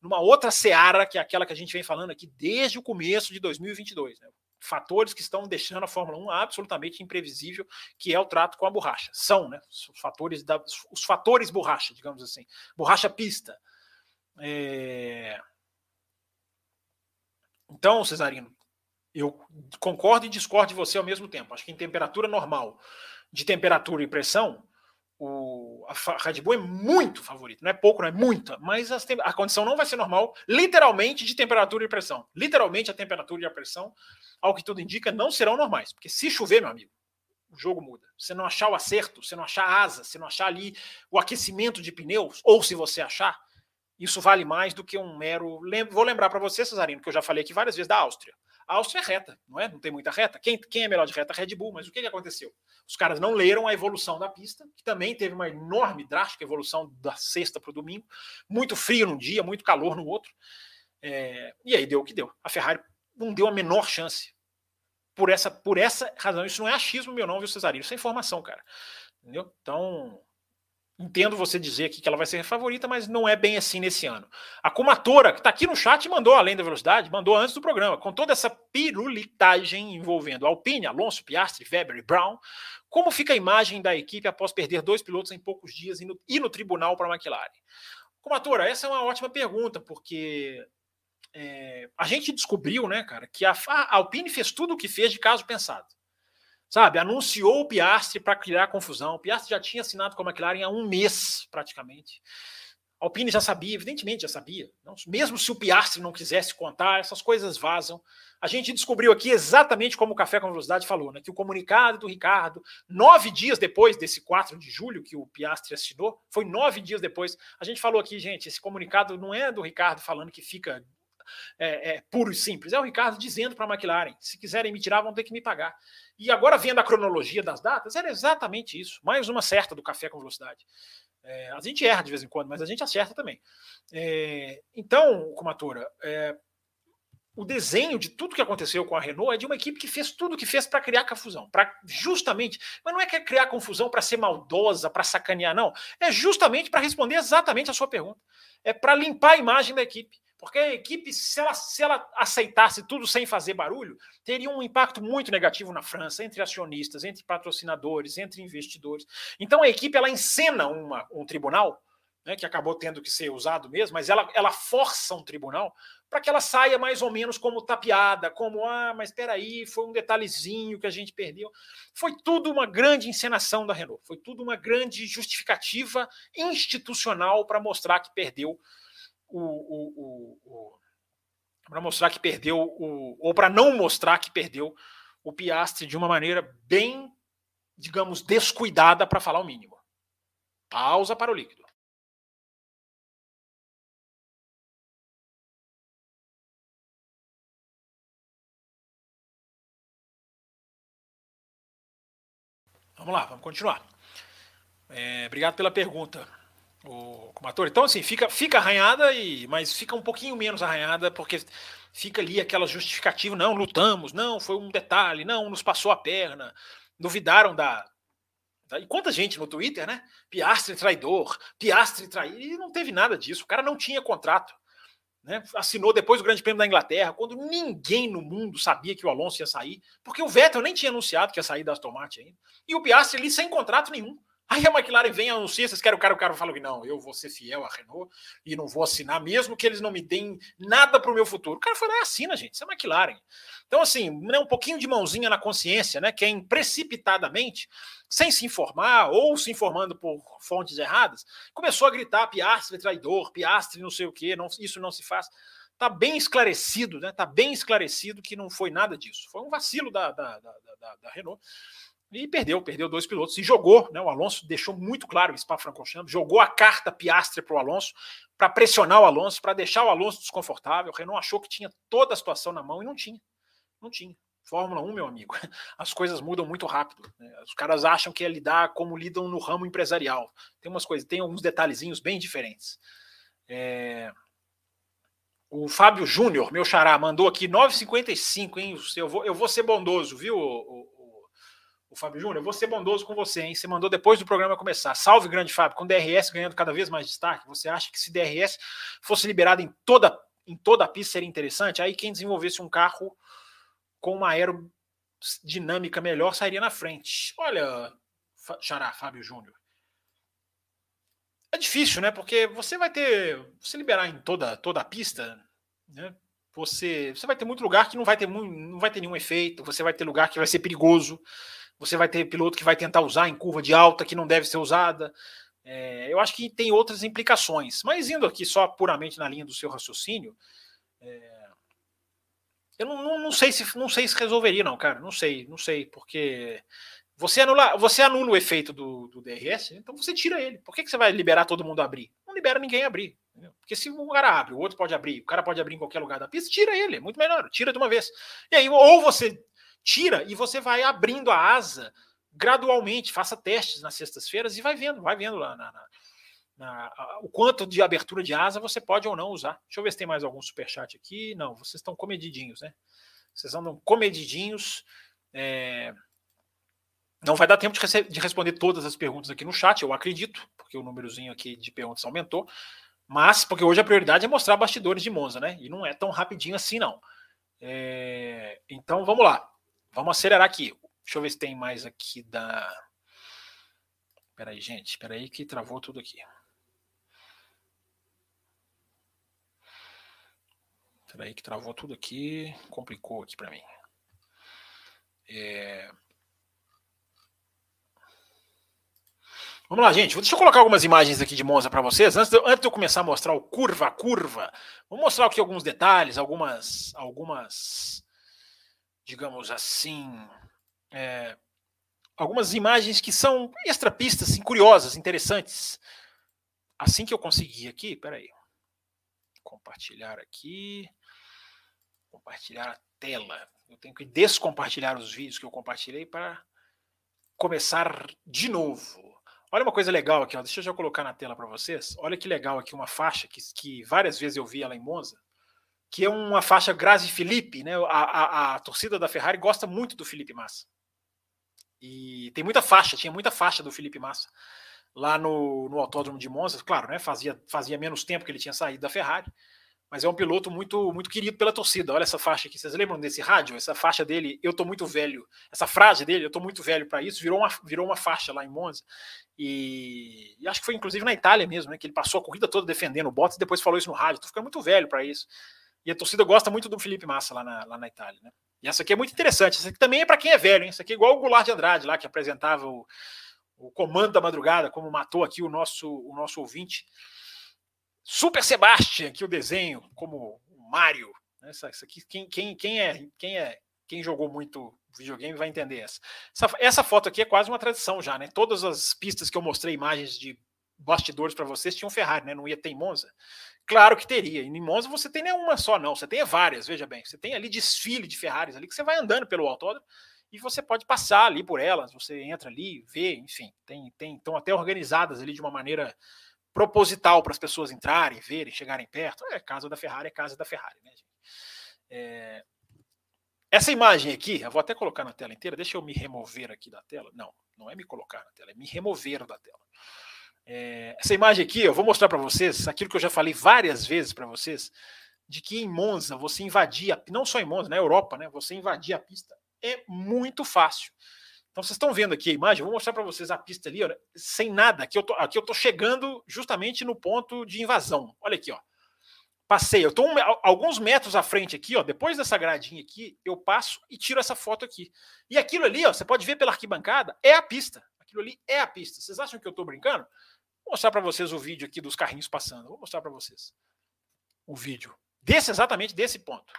numa outra seara, que é aquela que a gente vem falando aqui desde o começo de 2022. Né? Fatores que estão deixando a Fórmula 1 absolutamente imprevisível, que é o trato com a borracha. São né, os, fatores da, os fatores borracha, digamos assim. Borracha pista. É... Então, Cesarino, eu concordo e discordo de você ao mesmo tempo. Acho que em temperatura normal, de temperatura e pressão, o, a Red Bull é muito favorito, não é pouco, não é muita, mas as, a condição não vai ser normal, literalmente de temperatura e pressão. Literalmente a temperatura e a pressão, ao que tudo indica, não serão normais, porque se chover, meu amigo, o jogo muda. Se não achar o acerto, se não achar a asa, se não achar ali o aquecimento de pneus, ou se você achar, isso vale mais do que um mero. Vou lembrar para você, Cesarino, que eu já falei aqui várias vezes da Áustria. A Áustria é reta, não é? Não tem muita reta. Quem, quem é melhor de reta? Red Bull. Mas o que, que aconteceu? Os caras não leram a evolução da pista, que também teve uma enorme, drástica evolução da sexta para o domingo. Muito frio num dia, muito calor no outro. É, e aí deu o que deu. A Ferrari não deu a menor chance. Por essa, por essa razão. Isso não é achismo meu, não, viu, Cesarino? Isso é informação, cara. Entendeu? Então, Entendo você dizer aqui que ela vai ser favorita, mas não é bem assim nesse ano. A Kumatora, que está aqui no chat, mandou além da velocidade, mandou antes do programa, com toda essa pirulitagem envolvendo Alpine, Alonso, Piastri, Weber e Brown. Como fica a imagem da equipe após perder dois pilotos em poucos dias e no, e no tribunal para a McLaren? Kumatora, essa é uma ótima pergunta, porque é, a gente descobriu, né, cara, que a, a Alpine fez tudo o que fez de caso pensado sabe, anunciou o Piastri para criar confusão. O Piastri já tinha assinado com a McLaren há um mês, praticamente. A Alpine já sabia, evidentemente já sabia. Não, mesmo se o Piastri não quisesse contar, essas coisas vazam. A gente descobriu aqui exatamente como o Café com Velocidade falou, né, que o comunicado do Ricardo, nove dias depois desse 4 de julho que o Piastri assinou, foi nove dias depois. A gente falou aqui, gente, esse comunicado não é do Ricardo falando que fica é, é, puro e simples. É o Ricardo dizendo para a McLaren: se quiserem me tirar, vão ter que me pagar. E agora, vendo a cronologia das datas, era exatamente isso. Mais uma certa do café com velocidade. É, a gente erra de vez em quando, mas a gente acerta também. É, então, Comatura, é, o desenho de tudo que aconteceu com a Renault é de uma equipe que fez tudo o que fez para criar confusão, para justamente, mas não é que é criar confusão para ser maldosa, para sacanear, não. É justamente para responder exatamente a sua pergunta. É para limpar a imagem da equipe. Porque a equipe, se ela, se ela aceitasse tudo sem fazer barulho, teria um impacto muito negativo na França, entre acionistas, entre patrocinadores, entre investidores. Então a equipe ela encena uma, um tribunal né, que acabou tendo que ser usado mesmo, mas ela, ela força um tribunal para que ela saia mais ou menos como tapeada, como, ah, mas espera aí, foi um detalhezinho que a gente perdeu. Foi tudo uma grande encenação da Renault, foi tudo uma grande justificativa institucional para mostrar que perdeu o, o, o, para mostrar que perdeu o, ou para não mostrar que perdeu o Piastre de uma maneira bem, digamos, descuidada para falar o mínimo. Pausa para o líquido. Vamos lá, vamos continuar. É, obrigado pela pergunta, o Comator. Então, assim, fica, fica arranhada, e, mas fica um pouquinho menos arranhada, porque fica ali aquela justificativa, não, lutamos, não, foi um detalhe, não, nos passou a perna, duvidaram da. e quanta gente no Twitter, né? Piastre traidor, Piastre traído, e não teve nada disso, o cara não tinha contrato. Né, assinou depois do Grande Prêmio da Inglaterra, quando ninguém no mundo sabia que o Alonso ia sair, porque o Vettel nem tinha anunciado que ia sair da Aston Martin ainda. E o Piastri ali sem contrato nenhum. Aí a McLaren vem anuncia, vocês querem o cara, o cara fala que não, eu vou ser fiel à Renault e não vou assinar, mesmo que eles não me deem nada para o meu futuro. O cara lá e assina, gente, isso é McLaren. Então, assim, né, um pouquinho de mãozinha na consciência, né? Quem precipitadamente, sem se informar ou se informando por fontes erradas, começou a gritar Piastre traidor, Piastre não sei o quê, não, isso não se faz. Tá bem esclarecido, né? Tá bem esclarecido que não foi nada disso. Foi um vacilo da, da, da, da, da Renault. E perdeu, perdeu dois pilotos e jogou, né? O Alonso deixou muito claro o Spa-Francorchamps, jogou a carta Piastre para o Alonso para pressionar o Alonso, para deixar o Alonso desconfortável. O Renault achou que tinha toda a situação na mão e não tinha. Não tinha. Fórmula 1, meu amigo, as coisas mudam muito rápido. Né? Os caras acham que é lidar como lidam no ramo empresarial. Tem umas coisas, tem alguns detalhezinhos bem diferentes. É... O Fábio Júnior, meu xará, mandou aqui 9,55, hein? Eu vou, eu vou ser bondoso, viu, o, Fábio Júnior, vou ser bondoso com você, hein? Você mandou depois do programa começar. Salve, grande Fábio, com DRS ganhando cada vez mais destaque. Você acha que se DRS fosse liberado em toda, em toda a pista seria interessante? Aí quem desenvolvesse um carro com uma aerodinâmica melhor sairia na frente. Olha, Xará, Fábio Júnior. É difícil, né? Porque você vai ter. Você liberar em toda, toda a pista, né? Você, você vai ter muito lugar que não vai ter, não vai ter nenhum efeito, você vai ter lugar que vai ser perigoso. Você vai ter piloto que vai tentar usar em curva de alta que não deve ser usada. É, eu acho que tem outras implicações. Mas indo aqui só puramente na linha do seu raciocínio, é, eu não, não, não, sei se não sei se resolveria, não, cara. Não sei, não sei, porque você anula, você anula o efeito do, do DRS, então você tira ele. Por que, que você vai liberar todo mundo a abrir? Não libera ninguém a abrir. Porque se um cara abre, o outro pode abrir, o cara pode abrir em qualquer lugar da pista, tira ele, é muito melhor, tira de uma vez. E aí, ou você tira e você vai abrindo a asa gradualmente, faça testes nas sextas-feiras e vai vendo, vai vendo lá na, na, na, o quanto de abertura de asa você pode ou não usar. Deixa eu ver se tem mais algum superchat aqui. Não, vocês estão comedidinhos, né? Vocês andam comedidinhos. É... Não vai dar tempo de, de, responder todas as perguntas aqui no chat, eu acredito, porque o númerozinho aqui de perguntas aumentou. Mas, porque hoje a prioridade é mostrar bastidores de Monza, né? E não é tão rapidinho assim, não. É... Então, vamos lá. Vamos acelerar aqui. Deixa eu ver se tem mais aqui da. Peraí, gente. Peraí que travou tudo aqui. Peraí que travou tudo aqui. Complicou aqui para mim. É... Vamos lá, gente. Deixa eu colocar algumas imagens aqui de Monza para vocês. Antes de, antes de eu começar a mostrar o curva curva, vou mostrar aqui alguns detalhes, algumas, algumas digamos assim, é, algumas imagens que são extrapistas, assim, curiosas, interessantes. Assim que eu conseguir aqui, peraí, compartilhar aqui, compartilhar a tela. Eu tenho que descompartilhar os vídeos que eu compartilhei para começar de novo. Olha uma coisa legal aqui, ó. deixa eu já colocar na tela para vocês. Olha que legal aqui uma faixa que, que várias vezes eu vi ela em Monza. Que é uma faixa Grazi Felipe, né? A, a, a, torcida da Ferrari gosta muito do Felipe Massa. E tem muita faixa, tinha muita faixa do Felipe Massa lá no, no Autódromo de Monza, claro, né? Fazia, fazia menos tempo que ele tinha saído da Ferrari, mas é um piloto muito muito querido pela torcida. Olha essa faixa aqui, vocês lembram desse rádio? Essa faixa dele, eu tô muito velho. Essa frase dele, eu tô muito velho para isso, virou uma, virou uma faixa lá em Monza. E, e, acho que foi inclusive na Itália mesmo, né? Que ele passou a corrida toda defendendo o Bottas e depois falou isso no rádio. Tô ficando muito velho para isso. E a torcida gosta muito do Felipe Massa lá na, lá na Itália, né? E essa aqui é muito interessante. Essa aqui também é para quem é velho, hein? Essa aqui é igual o Goulart de Andrade lá, que apresentava o, o Comando da Madrugada, como matou aqui o nosso, o nosso ouvinte. Super Sebastian, aqui o desenho, como o Mario. Né? Essa, essa aqui, quem, quem, quem, é, quem é quem jogou muito videogame vai entender essa. essa. essa. foto aqui é quase uma tradição já, né? Todas as pistas que eu mostrei imagens de bastidores para vocês tinham Ferrari, né? Não ia ter em Monza. Claro que teria. E em Monza você tem nenhuma só, não. Você tem várias, veja bem. Você tem ali desfile de Ferraris ali que você vai andando pelo autódromo e você pode passar ali por elas. Você entra ali, vê, enfim. Tem, tem, estão até organizadas ali de uma maneira proposital para as pessoas entrarem, verem, chegarem perto. É casa da Ferrari, é casa da Ferrari, né, gente? É... Essa imagem aqui, eu vou até colocar na tela inteira. Deixa eu me remover aqui da tela. Não, não é me colocar na tela, é me remover da tela. É, essa imagem aqui, eu vou mostrar para vocês aquilo que eu já falei várias vezes para vocês, de que em Monza você invadia, não só em Monza, na Europa, né? Você invadia a pista é muito fácil. Então vocês estão vendo aqui a imagem, vou mostrar para vocês a pista ali, ó, sem nada. Aqui eu, tô, aqui eu tô chegando justamente no ponto de invasão. Olha aqui, ó. Passei, eu estou um, alguns metros à frente aqui, ó. Depois dessa gradinha aqui, eu passo e tiro essa foto aqui. E aquilo ali, ó, você pode ver pela arquibancada, é a pista. Aquilo ali é a pista. Vocês acham que eu estou brincando? Vou mostrar para vocês o vídeo aqui dos carrinhos passando. Vou mostrar para vocês o vídeo desse exatamente desse ponto.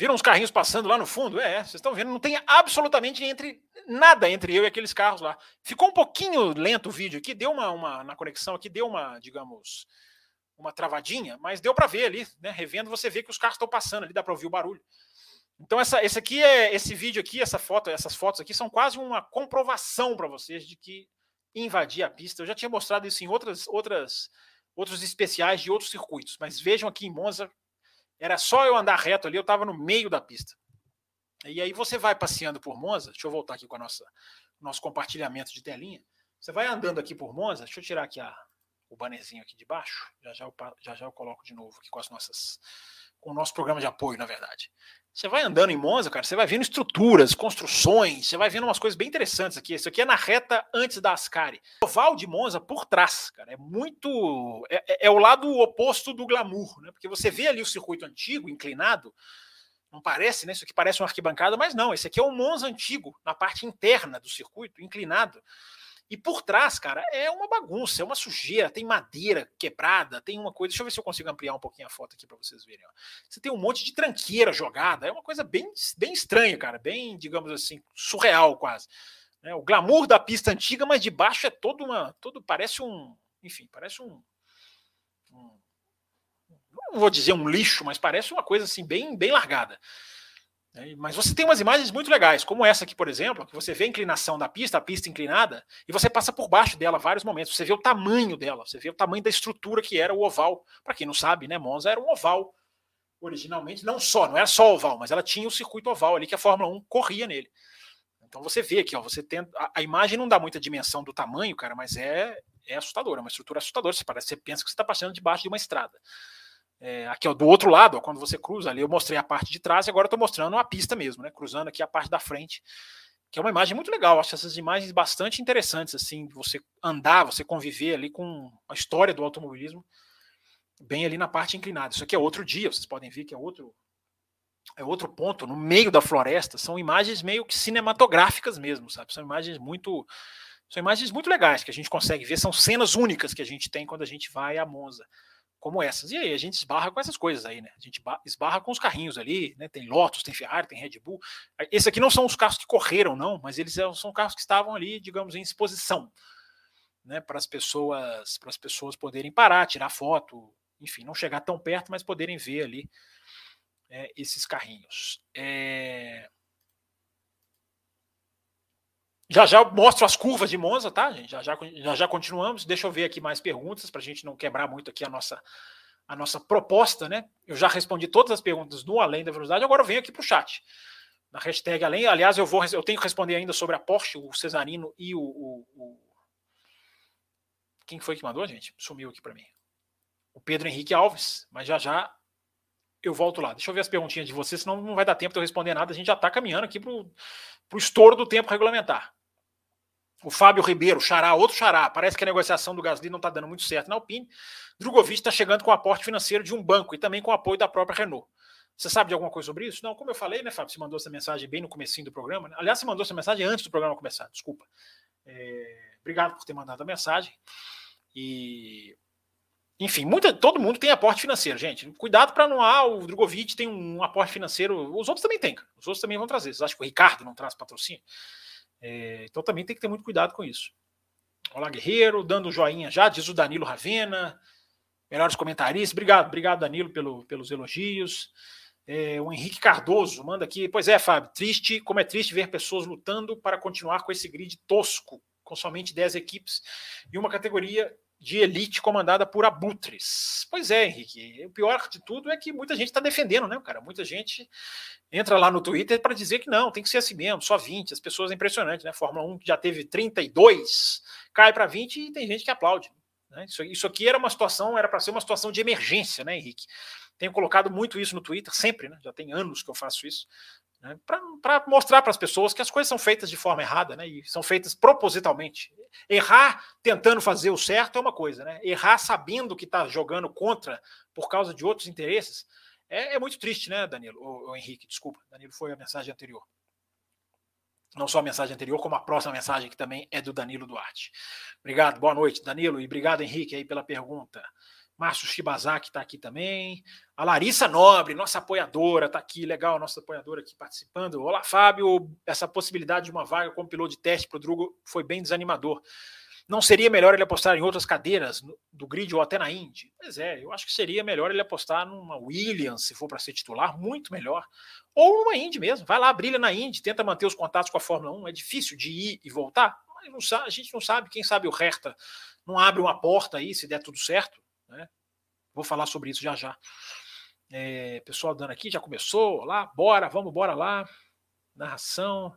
Viram os carrinhos passando lá no fundo? É, vocês estão vendo, não tem absolutamente entre nada entre eu e aqueles carros lá. Ficou um pouquinho lento o vídeo aqui, deu uma, uma na conexão aqui, deu uma, digamos, uma travadinha, mas deu para ver ali, né? Revendo, você vê que os carros estão passando ali, dá para ouvir o barulho. Então essa, esse aqui é esse vídeo aqui, essa foto, essas fotos aqui são quase uma comprovação para vocês de que invadir a pista. Eu já tinha mostrado isso em outras outras outros especiais de outros circuitos, mas vejam aqui em Monza era só eu andar reto ali, eu estava no meio da pista. E aí você vai passeando por Monza, deixa eu voltar aqui com a nossa nosso compartilhamento de telinha. Você vai andando aqui por Monza, deixa eu tirar aqui a, o banezinho aqui de baixo, já já, eu, já já eu coloco de novo aqui com as nossas com o nosso programa de apoio, na verdade. Você vai andando em Monza, cara, você vai vendo estruturas, construções, você vai vendo umas coisas bem interessantes aqui. Isso aqui é na reta antes da Ascari. O oval de Monza por trás, cara, é muito. É, é, é, o lado oposto do glamour, né? Porque você vê ali o circuito antigo, inclinado. Não parece, né? Isso aqui parece uma arquibancada, mas não. Esse aqui é o Monza antigo, na parte interna do circuito, inclinado. E por trás, cara, é uma bagunça, é uma sujeira, tem madeira quebrada, tem uma coisa. Deixa eu ver se eu consigo ampliar um pouquinho a foto aqui para vocês verem. Ó. Você tem um monte de tranqueira jogada, é uma coisa bem, bem estranha, cara, bem, digamos assim, surreal quase. É, o glamour da pista antiga, mas de baixo é todo uma. todo Parece um. Enfim, parece um, um. Não vou dizer um lixo, mas parece uma coisa assim, bem, bem largada. Né, mas você tem umas imagens muito legais, como essa aqui, por exemplo, que você vê a inclinação da pista, a pista inclinada, e você passa por baixo dela vários momentos. Você vê o tamanho dela, você vê o tamanho da estrutura que era o oval. Para quem não sabe, né, Monza era um oval originalmente, não só, não era só oval, mas ela tinha o circuito oval ali que a Fórmula 1 corria nele. Então você vê aqui, ó, você tem a, a imagem não dá muita dimensão do tamanho, cara, mas é é é uma estrutura assustadora. Você parece, você pensa que você está passando debaixo de uma estrada. É, aqui ó, do outro lado, ó, quando você cruza ali, eu mostrei a parte de trás e agora estou mostrando a pista mesmo, né? Cruzando aqui a parte da frente, que é uma imagem muito legal. Acho essas imagens bastante interessantes, assim, você andar, você conviver ali com a história do automobilismo, bem ali na parte inclinada. Isso aqui é outro dia, vocês podem ver que é outro é outro ponto no meio da floresta. São imagens meio que cinematográficas mesmo, sabe? São imagens muito são imagens muito legais que a gente consegue ver, são cenas únicas que a gente tem quando a gente vai a Monza como essas. E aí a gente esbarra com essas coisas aí, né? A gente esbarra com os carrinhos ali, né? Tem Lotus, tem Ferrari, tem Red Bull. Esse aqui não são os carros que correram, não, mas eles são carros que estavam ali, digamos, em exposição. né, para as pessoas, para as pessoas poderem parar, tirar foto, enfim, não chegar tão perto, mas poderem ver ali é, esses carrinhos. É... Já já mostro as curvas de Monza, tá, gente? Já já, já, já continuamos. Deixa eu ver aqui mais perguntas para a gente não quebrar muito aqui a nossa, a nossa proposta, né? Eu já respondi todas as perguntas no Além da Velocidade, agora eu venho aqui para o chat. Na hashtag Além. Aliás, eu vou eu tenho que responder ainda sobre a Porsche, o Cesarino e o. o, o... Quem foi que mandou, gente? Sumiu aqui para mim. O Pedro Henrique Alves, mas já já eu volto lá. Deixa eu ver as perguntinhas de vocês, senão não vai dar tempo de eu responder nada. A gente já está caminhando aqui para o estouro do tempo regulamentar. O Fábio Ribeiro, Xará, outro Xará. Parece que a negociação do Gasly não está dando muito certo na Alpine. Drogovic está chegando com aporte financeiro de um banco e também com apoio da própria Renault. Você sabe de alguma coisa sobre isso? Não, como eu falei, né, Fábio? Você mandou essa mensagem bem no comecinho do programa. Né? Aliás, você mandou essa mensagem antes do programa começar, desculpa. É... Obrigado por ter mandado a mensagem. E enfim, muita, todo mundo tem aporte financeiro, gente. Cuidado para não. Ah, o Drogovic tem um aporte financeiro. Os outros também têm. Os outros também vão trazer. Vocês acham que o Ricardo não traz patrocínio? É, então também tem que ter muito cuidado com isso. Olá, Guerreiro, dando joinha já, diz o Danilo Ravena. Melhores comentaristas. Obrigado, obrigado, Danilo, pelo, pelos elogios. É, o Henrique Cardoso manda aqui. Pois é, Fábio, triste, como é triste ver pessoas lutando para continuar com esse grid tosco, com somente 10 equipes e uma categoria de elite comandada por abutres. Pois é, Henrique. O pior de tudo é que muita gente está defendendo, né, cara? Muita gente entra lá no Twitter para dizer que não, tem que ser assim mesmo, só 20. As pessoas é impressionante, né? Fórmula 1 já teve 32, cai para 20 e tem gente que aplaude. Né? Isso, isso aqui era uma situação, era para ser uma situação de emergência, né, Henrique? Tenho colocado muito isso no Twitter, sempre, né? Já tem anos que eu faço isso né, para mostrar para as pessoas que as coisas são feitas de forma errada, né, e são feitas propositalmente. Errar tentando fazer o certo é uma coisa, né? Errar sabendo que está jogando contra por causa de outros interesses é, é muito triste, né, Danilo? Ou, Henrique, desculpa, Danilo foi a mensagem anterior. Não só a mensagem anterior, como a próxima mensagem que também é do Danilo Duarte. Obrigado, boa noite, Danilo, e obrigado, Henrique, aí pela pergunta. Márcio Shibazaki está aqui também. A Larissa Nobre, nossa apoiadora, está aqui. Legal, nossa apoiadora aqui participando. Olá, Fábio. Essa possibilidade de uma vaga como piloto de teste para o Drugo foi bem desanimador. Não seria melhor ele apostar em outras cadeiras do grid ou até na Indy? Pois é, eu acho que seria melhor ele apostar numa Williams, se for para ser titular, muito melhor. Ou numa Indy mesmo. Vai lá, brilha na Indy, tenta manter os contatos com a Fórmula 1. É difícil de ir e voltar. Mas não, a gente não sabe. Quem sabe o Hertha não abre uma porta aí, se der tudo certo. Né? Vou falar sobre isso já já. É, pessoal dando aqui, já começou lá, bora, vamos, bora lá. Narração.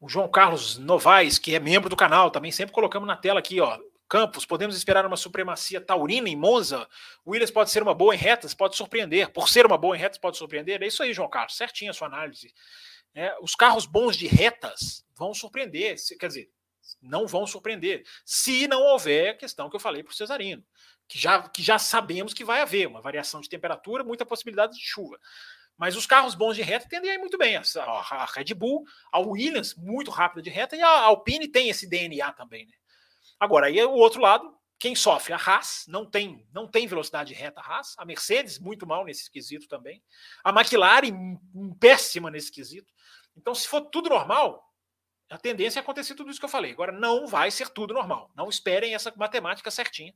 O João Carlos Novaes, que é membro do canal, também sempre colocamos na tela aqui, ó. Campos, podemos esperar uma supremacia taurina em Monza? Williams pode ser uma boa em retas, pode surpreender. Por ser uma boa em retas, pode surpreender. É isso aí, João Carlos, certinho a sua análise. É, os carros bons de retas vão surpreender, quer dizer, não vão surpreender, se não houver a questão que eu falei para o Cesarino que já, que já sabemos que vai haver uma variação de temperatura, muita possibilidade de chuva. Mas os carros bons de reta tendem a ir muito bem. A Red Bull, a Williams, muito rápida de reta, e a Alpine tem esse DNA também. Né? Agora, aí o outro lado, quem sofre? A Haas, não tem, não tem velocidade de reta a Haas. A Mercedes, muito mal nesse quesito também. A McLaren, péssima nesse quesito. Então, se for tudo normal, a tendência é acontecer tudo isso que eu falei. Agora, não vai ser tudo normal. Não esperem essa matemática certinha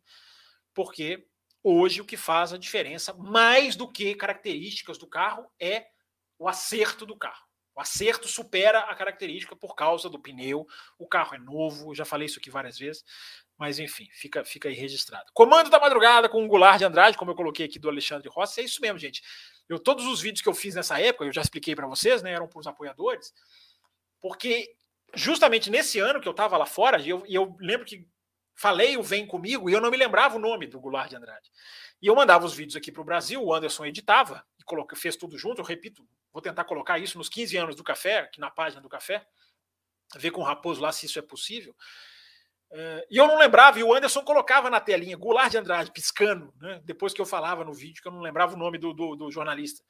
porque hoje o que faz a diferença, mais do que características do carro, é o acerto do carro. O acerto supera a característica por causa do pneu. O carro é novo, já falei isso aqui várias vezes, mas enfim, fica, fica aí registrado. Comando da madrugada com o Goulart de Andrade, como eu coloquei aqui do Alexandre Rossi, é isso mesmo, gente. Eu todos os vídeos que eu fiz nessa época, eu já expliquei para vocês, né, eram para os apoiadores, porque justamente nesse ano que eu estava lá fora, e eu, e eu lembro que falei o Vem Comigo e eu não me lembrava o nome do Goulart de Andrade. E eu mandava os vídeos aqui para o Brasil, o Anderson editava e coloca, fez tudo junto. Eu repito, vou tentar colocar isso nos 15 anos do café, aqui na página do café, ver com o Raposo lá se isso é possível. Uh, e eu não lembrava, e o Anderson colocava na telinha Goulart de Andrade, piscando, né, depois que eu falava no vídeo, que eu não lembrava o nome do, do, do jornalista.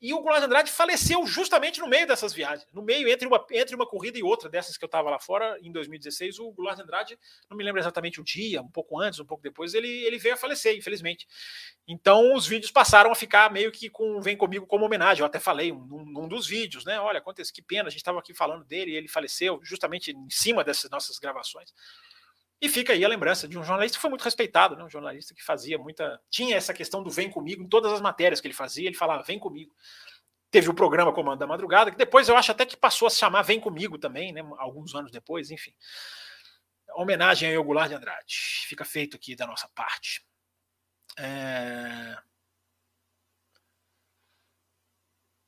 E o Goulart Andrade faleceu justamente no meio dessas viagens. No meio, entre uma, entre uma corrida e outra dessas que eu estava lá fora, em 2016, o Goulart Andrade, não me lembro exatamente o dia, um pouco antes, um pouco depois, ele, ele veio a falecer, infelizmente. Então os vídeos passaram a ficar meio que com Vem Comigo como homenagem. Eu até falei num, num dos vídeos, né? Olha, acontece que pena, a gente estava aqui falando dele e ele faleceu justamente em cima dessas nossas gravações. E fica aí a lembrança de um jornalista que foi muito respeitado, né? um jornalista que fazia muita. Tinha essa questão do vem comigo em todas as matérias que ele fazia, ele falava vem comigo. Teve o programa Comando da Madrugada, que depois eu acho até que passou a se chamar Vem Comigo também, né? Alguns anos depois, enfim. Homenagem a Eugulard de Andrade. Fica feito aqui da nossa parte. É...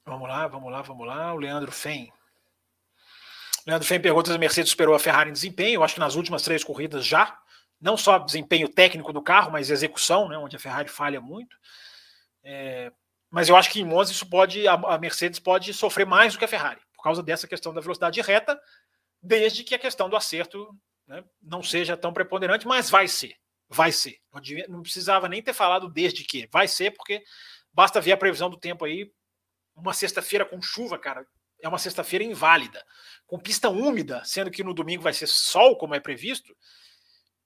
Vamos lá, vamos lá, vamos lá. O Leandro Fem. Leandro Fem pergunta se a Mercedes superou a Ferrari em desempenho. Eu acho que nas últimas três corridas já. Não só desempenho técnico do carro, mas execução, né, onde a Ferrari falha muito. É, mas eu acho que em Monza isso pode, a, Mercedes pode sofrer mais do que a Ferrari, por causa dessa questão da velocidade reta, desde que a questão do acerto né, não seja tão preponderante, mas vai ser. Vai ser. Não, precisava nem ter falado desde que. Vai ser, porque basta ver a previsão do tempo aí. Uma sexta-feira com chuva, cara, é uma sexta-feira inválida. Com pista úmida, sendo que no domingo vai ser sol, como é previsto.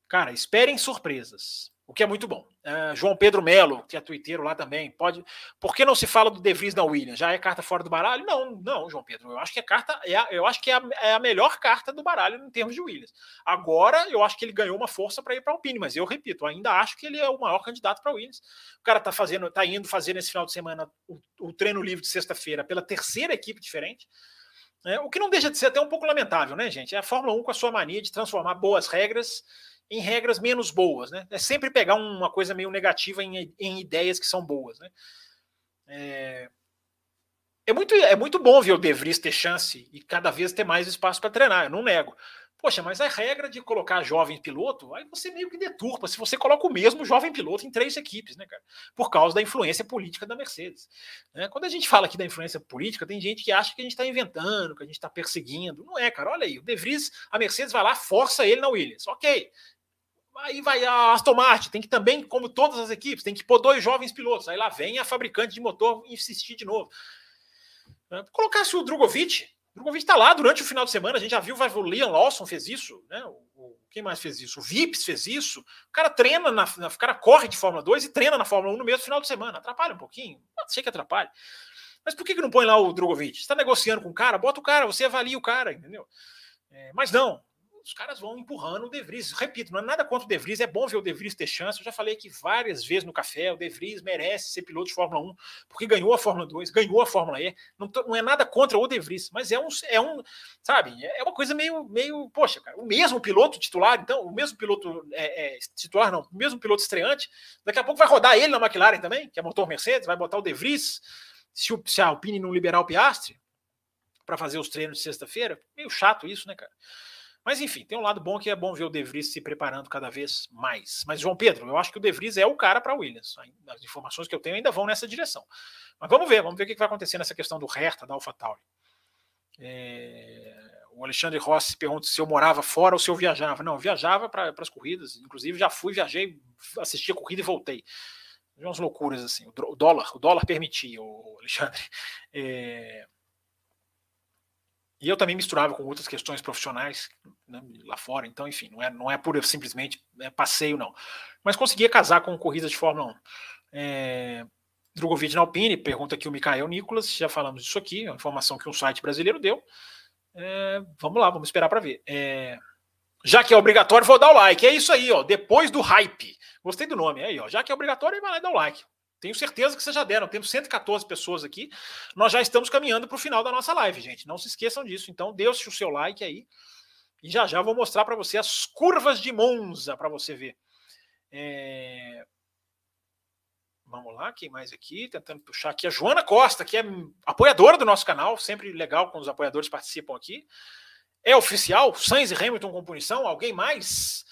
Cara, esperem surpresas o que é muito bom. Uh, João Pedro Melo, que é twitteiro lá também, pode. Por que não se fala do De Vries na Williams? Já é carta fora do baralho? Não, não, João Pedro. Eu acho que a carta é a, eu acho que é a, é a, melhor carta do baralho em termos de Williams. Agora, eu acho que ele ganhou uma força para ir para o Alpine, mas eu repito, ainda acho que ele é o maior candidato para Williams. O cara tá fazendo, tá indo fazer nesse final de semana o, o treino livre de sexta-feira pela terceira equipe diferente. Né? O que não deixa de ser até um pouco lamentável, né, gente? É a Fórmula 1 com a sua mania de transformar boas regras em regras menos boas, né? É sempre pegar uma coisa meio negativa em, em ideias que são boas, né? É, é, muito, é muito bom ver o De Vries ter chance e cada vez ter mais espaço para treinar, eu não nego. Poxa, mas a regra de colocar jovem piloto, aí você meio que deturpa se você coloca o mesmo jovem piloto em três equipes, né, cara? Por causa da influência política da Mercedes. Né? Quando a gente fala aqui da influência política, tem gente que acha que a gente está inventando, que a gente está perseguindo. Não é, cara. Olha aí, o De Vries, a Mercedes vai lá, força ele na Williams. Ok. Aí vai a Aston Martin, tem que também, como todas as equipes, tem que pôr dois jovens pilotos. Aí lá vem a fabricante de motor insistir de novo. É, colocasse o Drogovic, o Drogovic está lá durante o final de semana, a gente já viu, o Liam Lawson fez isso, né? O, quem mais fez isso? O Vips fez isso. O cara treina, na, na, o cara corre de Fórmula 2 e treina na Fórmula 1 no mesmo final de semana. Atrapalha um pouquinho? Não sei que atrapalha. Mas por que, que não põe lá o Drogovic? Está negociando com o cara? Bota o cara, você avalia o cara, entendeu? É, mas não, os caras vão empurrando o De Vries. Repito, não é nada contra o De Vries, é bom ver o De Vries ter chance. Eu já falei aqui várias vezes no café, o De Vries merece ser piloto de Fórmula 1, porque ganhou a Fórmula 2, ganhou a Fórmula E. Não, tô, não é nada contra o De Vries, mas é um, é um, sabe, é uma coisa meio, meio, poxa, cara, o mesmo piloto titular, então, o mesmo piloto é, é, titular, não, o mesmo piloto estreante, daqui a pouco vai rodar ele na McLaren também, que é motor Mercedes, vai botar o De Vries, se, o, se a Alpine não liberar o Piastri para fazer os treinos de sexta-feira, meio chato isso, né, cara? Mas enfim, tem um lado bom que é bom ver o De Vries se preparando cada vez mais. Mas, João Pedro, eu acho que o De Vries é o cara para Williams. As informações que eu tenho ainda vão nessa direção. Mas vamos ver, vamos ver o que vai acontecer nessa questão do Hertha, da AlphaTauri. É... O Alexandre Rossi pergunta se eu morava fora ou se eu viajava. Não, eu viajava para as corridas. Inclusive, já fui, viajei, assisti a corrida e voltei. Umas loucuras assim. O dólar, o dólar permitia, o Alexandre. É... E eu também misturava com outras questões profissionais né, lá fora, então, enfim, não é, não é pura simplesmente é passeio, não. Mas conseguia casar com corridas de Fórmula 1. É, Drogovic na Alpine, pergunta aqui o Mikael Nicolas, já falamos disso aqui, é uma informação que um site brasileiro deu. É, vamos lá, vamos esperar para ver. É, já que é obrigatório, vou dar o like. É isso aí, ó. Depois do hype. Gostei do nome, aí, ó. Já que é obrigatório, vai lá e dá o like. Tenho certeza que vocês já deram. Temos 114 pessoas aqui. Nós já estamos caminhando para o final da nossa live, gente. Não se esqueçam disso. Então, deixe o seu like aí. E já já vou mostrar para você as curvas de Monza para você ver. É... Vamos lá, quem mais aqui? Tentando puxar aqui a Joana Costa, que é apoiadora do nosso canal. Sempre legal quando os apoiadores participam aqui. É oficial? Sainz e Hamilton com punição? Alguém mais?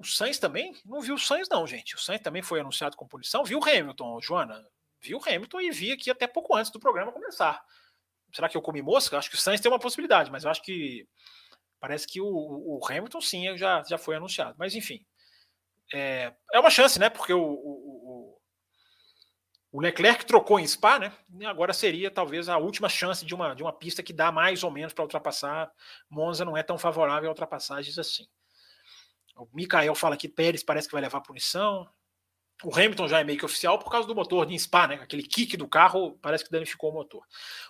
O Sainz também? Não viu o Sainz, não, gente. O Sainz também foi anunciado com punição. Viu o Hamilton, Joana? Viu o Hamilton e vi aqui até pouco antes do programa começar. Será que eu comi mosca? Acho que o Sainz tem uma possibilidade, mas eu acho que parece que o, o Hamilton sim já, já foi anunciado. Mas enfim, é, é uma chance, né? Porque o, o, o Leclerc trocou em Spa, né? E agora seria talvez a última chance de uma, de uma pista que dá mais ou menos para ultrapassar. Monza não é tão favorável a ultrapassagens assim. O Mikael fala que Pérez parece que vai levar punição. O Hamilton já é meio que oficial por causa do motor de Spa, né? Aquele kick do carro parece que danificou o motor.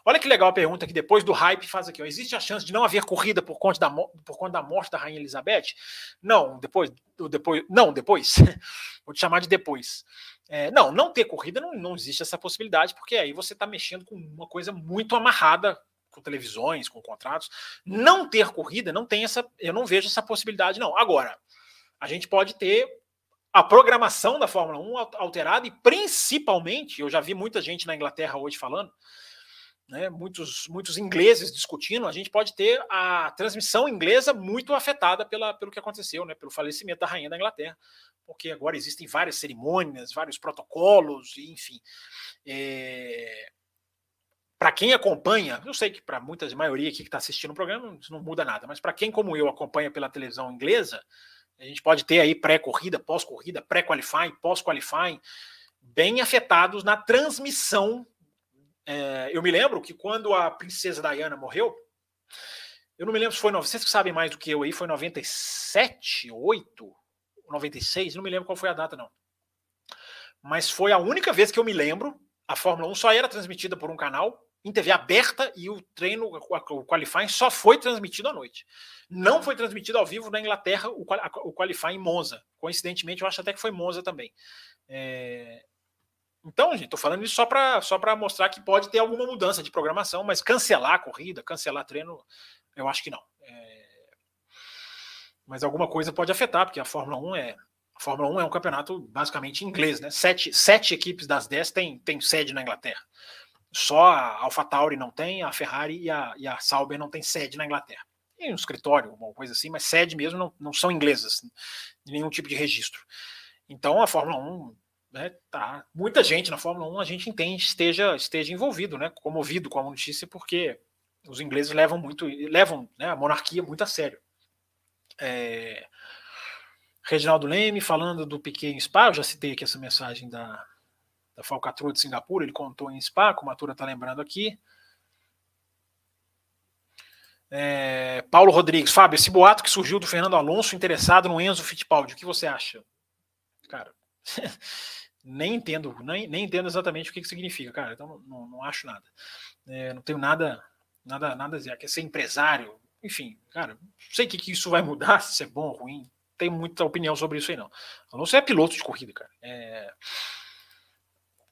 Olha que legal a pergunta que depois do hype faz aqui. Ó. Existe a chance de não haver corrida por conta da, por conta da morte da Rainha Elizabeth? Não, depois. depois não, depois. Vou te chamar de depois. É, não, não ter corrida não, não existe essa possibilidade, porque aí você está mexendo com uma coisa muito amarrada com televisões, com contratos. Não ter corrida não tem essa. Eu não vejo essa possibilidade, não. Agora, a gente pode ter a programação da Fórmula 1 alterada e principalmente, eu já vi muita gente na Inglaterra hoje falando, né, muitos, muitos ingleses discutindo, a gente pode ter a transmissão inglesa muito afetada pela, pelo que aconteceu, né, pelo falecimento da rainha da Inglaterra, porque agora existem várias cerimônias, vários protocolos, enfim. É... Para quem acompanha, eu sei que para muitas maioria aqui que está assistindo o programa, isso não muda nada, mas para quem, como eu, acompanha pela televisão inglesa, a gente pode ter aí pré-corrida, pós-corrida, pré-qualifying, pós-qualifying, bem afetados na transmissão. É, eu me lembro que quando a princesa Diana morreu, eu não me lembro se foi, vocês que sabem mais do que eu aí, foi 97, 8, 96, não me lembro qual foi a data não. Mas foi a única vez que eu me lembro, a Fórmula 1 só era transmitida por um canal em TV aberta e o treino, o qualifying só foi transmitido à noite. Não foi transmitido ao vivo na Inglaterra o, o qualifying em Monza. Coincidentemente, eu acho até que foi Monza também. É... Então, gente, estou falando isso só para só mostrar que pode ter alguma mudança de programação, mas cancelar a corrida, cancelar treino, eu acho que não. É... Mas alguma coisa pode afetar, porque a Fórmula 1 é. A Fórmula 1 é um campeonato basicamente inglês, né? Sete, sete equipes das dez têm tem sede na Inglaterra. Só a AlphaTauri não tem, a Ferrari e a, e a Sauber não tem sede na Inglaterra. Tem um escritório, uma coisa assim, mas sede mesmo não, não são inglesas, nenhum tipo de registro. Então a Fórmula 1, né, tá, muita gente na Fórmula 1 a gente entende esteja, esteja envolvido, né, comovido com a notícia, porque os ingleses levam muito, levam né, a monarquia muito a sério. É, Reginaldo Leme falando do Piquet em Spa, eu já citei aqui essa mensagem da, da falcatrua de Singapura, ele contou em Spa, como a Tura está lembrando aqui. É, Paulo Rodrigues, Fábio, esse boato que surgiu do Fernando Alonso interessado no Enzo Fittipaldi, o que você acha? Cara, nem entendo, nem, nem entendo exatamente o que, que significa, cara. Então não, não acho nada. É, não tenho nada, nada, nada a dizer. Quer ser empresário, enfim, cara, sei o que, que isso vai mudar, se é bom ou ruim. Tenho muita opinião sobre isso aí, não. Alonso é piloto de corrida, cara. É,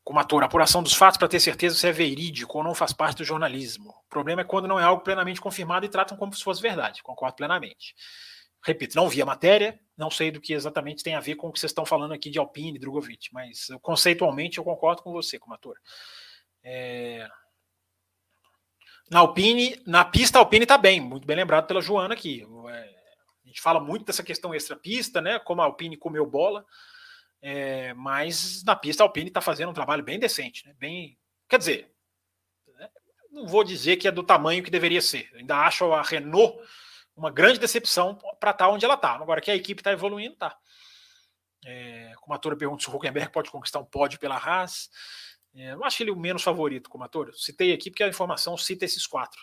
como ator, apuração dos fatos para ter certeza se é verídico ou não faz parte do jornalismo. O problema é quando não é algo plenamente confirmado e tratam como se fosse verdade. Concordo plenamente. Repito, não vi a matéria, não sei do que exatamente tem a ver com o que vocês estão falando aqui de Alpine, Drogovic, mas conceitualmente eu concordo com você, como ator. É... Na Alpine, na pista, a Alpine está bem, muito bem lembrado pela Joana aqui. É... A gente fala muito dessa questão extra-pista, né? Como a Alpine comeu bola. É, mas na pista a Alpine está fazendo um trabalho bem decente, né? bem, quer dizer, né? não vou dizer que é do tamanho que deveria ser. Ainda acho a Renault uma grande decepção para estar tá onde ela está. Agora que a equipe está evoluindo, tá. É, como a Tora pergunta se o Huckenberg pode conquistar um pódio pela Haas. É, eu acho ele o menos favorito como ator. Citei aqui porque a informação cita esses quatro.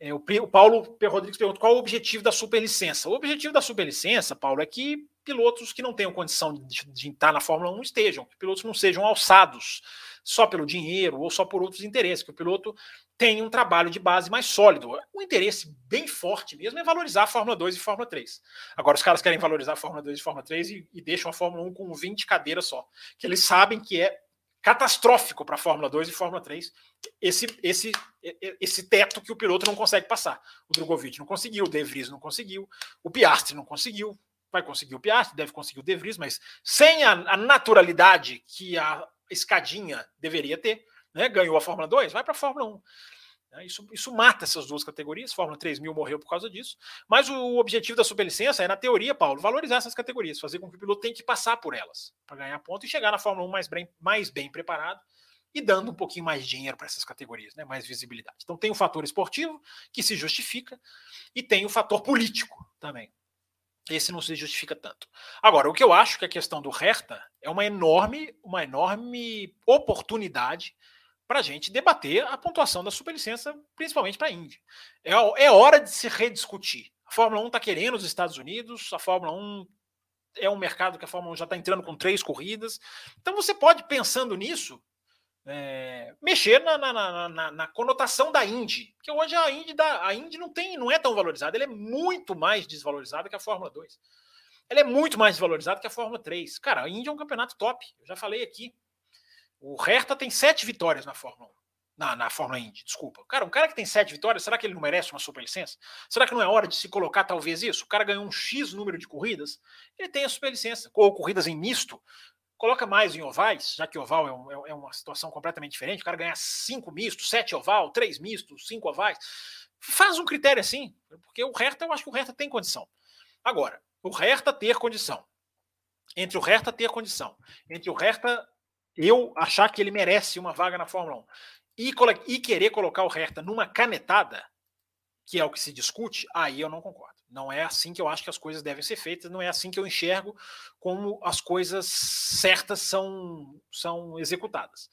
É, o, o, Paulo P. Rodrigues pergunta qual o objetivo da superlicença. O objetivo da superlicença, Paulo, é que pilotos que não tenham condição de, de estar na Fórmula 1 estejam, que pilotos não sejam alçados só pelo dinheiro ou só por outros interesses, que o piloto tenha um trabalho de base mais sólido. O interesse bem forte mesmo é valorizar a Fórmula 2 e Fórmula 3. Agora, os caras querem valorizar a Fórmula 2 e Fórmula 3 e, e deixam a Fórmula 1 com 20 cadeiras só, que eles sabem que é catastrófico para a Fórmula 2 e Fórmula 3 esse, esse, esse teto que o piloto não consegue passar. O Drogovic não conseguiu, o De Vries não conseguiu, o Piastri não conseguiu, vai conseguir o Piastri, deve conseguir o De Vries, mas sem a, a naturalidade que a escadinha deveria ter, né? ganhou a Fórmula 2, vai para a Fórmula 1. Né? Isso, isso mata essas duas categorias. Fórmula 3000 morreu por causa disso. Mas o objetivo da superlicença é, na teoria, Paulo, valorizar essas categorias, fazer com que o piloto tenha que passar por elas para ganhar ponto e chegar na Fórmula 1 mais bem, mais bem preparado e dando um pouquinho mais de dinheiro para essas categorias, né? mais visibilidade. Então tem o fator esportivo, que se justifica, e tem o fator político também. Esse não se justifica tanto. Agora, o que eu acho que a questão do Hertha é uma enorme, uma enorme oportunidade para a gente debater a pontuação da superlicença, principalmente para a Índia. É, é hora de se rediscutir. A Fórmula 1 está querendo os Estados Unidos, a Fórmula 1 é um mercado que a Fórmula 1 já está entrando com três corridas. Então você pode, pensando nisso, é, mexer na, na, na, na, conotação da Indy. Porque hoje a Indy, da, a Indy não, tem, não é tão valorizada, ela é muito mais desvalorizada que a Fórmula 2. Ela é muito mais desvalorizada que a Fórmula 3. Cara, a Indy é um campeonato top. Eu já falei aqui. O Hertha tem sete vitórias na Fórmula 1. Na, na Fórmula Indy, desculpa. Cara, um cara que tem sete vitórias, será que ele não merece uma superlicença? Será que não é hora de se colocar talvez isso? O cara ganhou um X número de corridas, ele tem a superlicença. Ou corridas em misto, coloca mais em ovais, já que oval é, um, é, é uma situação completamente diferente. O cara ganhar cinco mistos, sete oval, três mistos, cinco ovais. Faz um critério assim, porque o Hertha, eu acho que o Hertha tem condição. Agora, o Hertha ter condição. Entre o Hertha ter condição, entre o Hertha eu achar que ele merece uma vaga na Fórmula 1 e, e querer colocar o Hertha numa canetada, que é o que se discute, aí eu não concordo. Não é assim que eu acho que as coisas devem ser feitas, não é assim que eu enxergo como as coisas certas são, são executadas.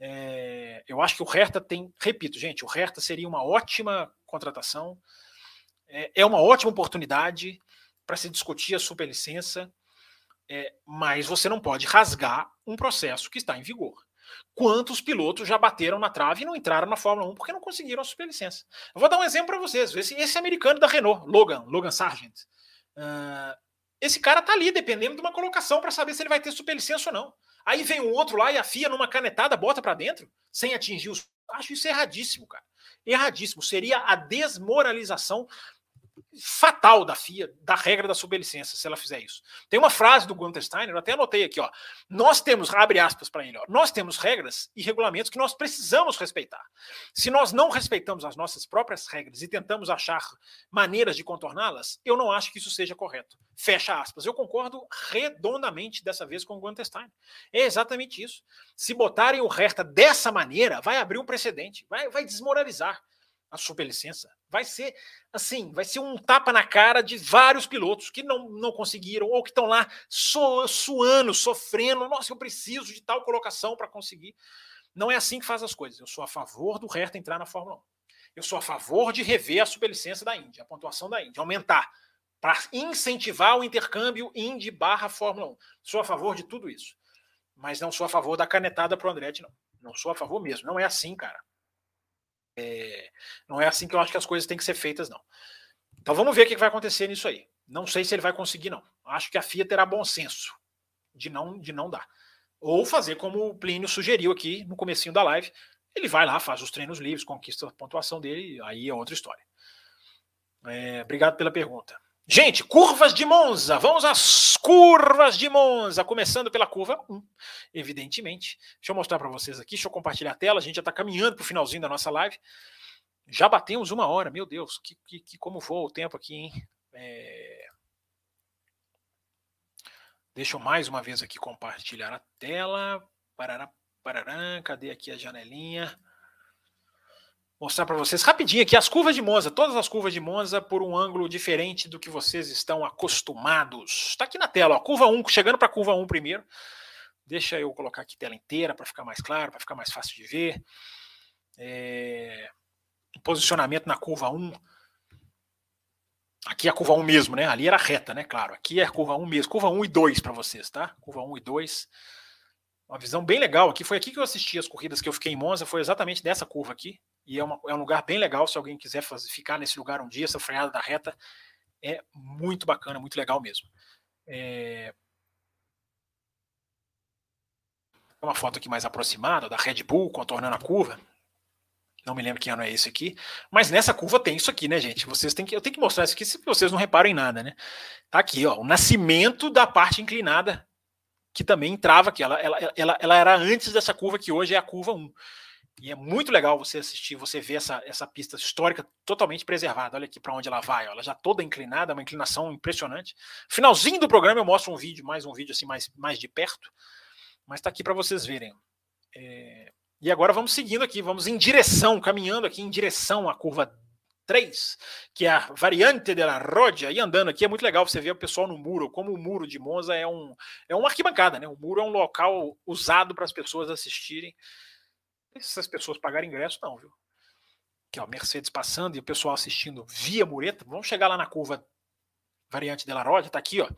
É, eu acho que o Hertha tem, repito, gente, o Hertha seria uma ótima contratação, é, é uma ótima oportunidade para se discutir a superlicença, é, mas você não pode rasgar um processo que está em vigor. Quantos pilotos já bateram na trave e não entraram na Fórmula 1 porque não conseguiram a superlicença? Eu vou dar um exemplo para vocês. Esse, esse, americano da Renault, Logan, Logan Sargent. Uh, esse cara tá ali dependendo de uma colocação para saber se ele vai ter superlicença ou não. Aí vem um outro lá e afia numa canetada, bota para dentro, sem atingir os. Acho isso erradíssimo, cara. Erradíssimo. Seria a desmoralização fatal da FIA, da regra da superlicença, se ela fizer isso. Tem uma frase do Gunther Steiner, eu até anotei aqui, ó. Nós temos, abre aspas para ele, ó, nós temos regras e regulamentos que nós precisamos respeitar. Se nós não respeitamos as nossas próprias regras e tentamos achar maneiras de contorná-las, eu não acho que isso seja correto. Fecha aspas. Eu concordo redondamente dessa vez com o Gunther Steiner. É exatamente isso. Se botarem o Hertha dessa maneira, vai abrir um precedente, vai, vai desmoralizar a superlicença. Vai ser assim, vai ser um tapa na cara de vários pilotos que não, não conseguiram ou que estão lá so, suando, sofrendo. Nossa, eu preciso de tal colocação para conseguir. Não é assim que faz as coisas. Eu sou a favor do Hertha entrar na Fórmula 1. Eu sou a favor de rever a superlicença da Indy, a pontuação da Indy, aumentar para incentivar o intercâmbio Indy barra Fórmula 1. Sou a favor de tudo isso. Mas não sou a favor da canetada para o Andretti, não. Não sou a favor mesmo. Não é assim, cara. É, não é assim que eu acho que as coisas têm que ser feitas, não. Então vamos ver o que vai acontecer nisso aí. Não sei se ele vai conseguir, não. Acho que a FIA terá bom senso de não, de não dar. Ou fazer como o Plínio sugeriu aqui no comecinho da live. Ele vai lá, faz os treinos livres, conquista a pontuação dele, aí é outra história. É, obrigado pela pergunta. Gente, curvas de Monza. Vamos às curvas de Monza. Começando pela curva 1, evidentemente. Deixa eu mostrar para vocês aqui. Deixa eu compartilhar a tela. A gente já está caminhando para o finalzinho da nossa live. Já batemos uma hora. Meu Deus, que, que, que como voa o tempo aqui, hein? É... Deixa eu mais uma vez aqui compartilhar a tela. Parará, parará. Cadê aqui a janelinha? Mostrar para vocês rapidinho aqui as curvas de Monza, todas as curvas de Monza por um ângulo diferente do que vocês estão acostumados. Está aqui na tela, ó, curva 1, chegando para a curva 1 primeiro. Deixa eu colocar aqui tela inteira para ficar mais claro, para ficar mais fácil de ver. É... Posicionamento na curva 1. Aqui é a curva 1 mesmo, né? Ali era reta, né? Claro. Aqui é a curva 1 mesmo. Curva 1 e 2 para vocês, tá? Curva 1 e 2. Uma visão bem legal aqui. Foi aqui que eu assisti as corridas que eu fiquei em Monza. Foi exatamente dessa curva aqui. E é, uma, é um lugar bem legal. Se alguém quiser fazer, ficar nesse lugar um dia, essa freada da reta é muito bacana, muito legal mesmo. É... Uma foto aqui mais aproximada da Red Bull contornando a curva. Não me lembro que ano é esse aqui. Mas nessa curva tem isso aqui, né, gente? Vocês têm que, eu tenho que mostrar isso aqui se vocês não reparam em nada, né? Tá aqui, ó, o nascimento da parte inclinada que também entrava aqui. Ela, ela, ela, ela era antes dessa curva que hoje é a curva 1. E é muito legal você assistir, você ver essa, essa pista histórica totalmente preservada. Olha aqui para onde ela vai, ó. ela já toda inclinada, uma inclinação impressionante. Finalzinho do programa eu mostro um vídeo, mais um vídeo assim mais, mais de perto, mas está aqui para vocês verem. É... E agora vamos seguindo aqui, vamos em direção, caminhando aqui em direção à curva 3, que é a variante da Rodia, e andando aqui é muito legal você ver o pessoal no muro, como o muro de Monza é um é uma arquibancada, né? O muro é um local usado para as pessoas assistirem. Se as pessoas pagarem ingresso, não, viu? Que ó, Mercedes passando e o pessoal assistindo via mureta, vamos chegar lá na curva variante dela Roda, tá aqui, ó.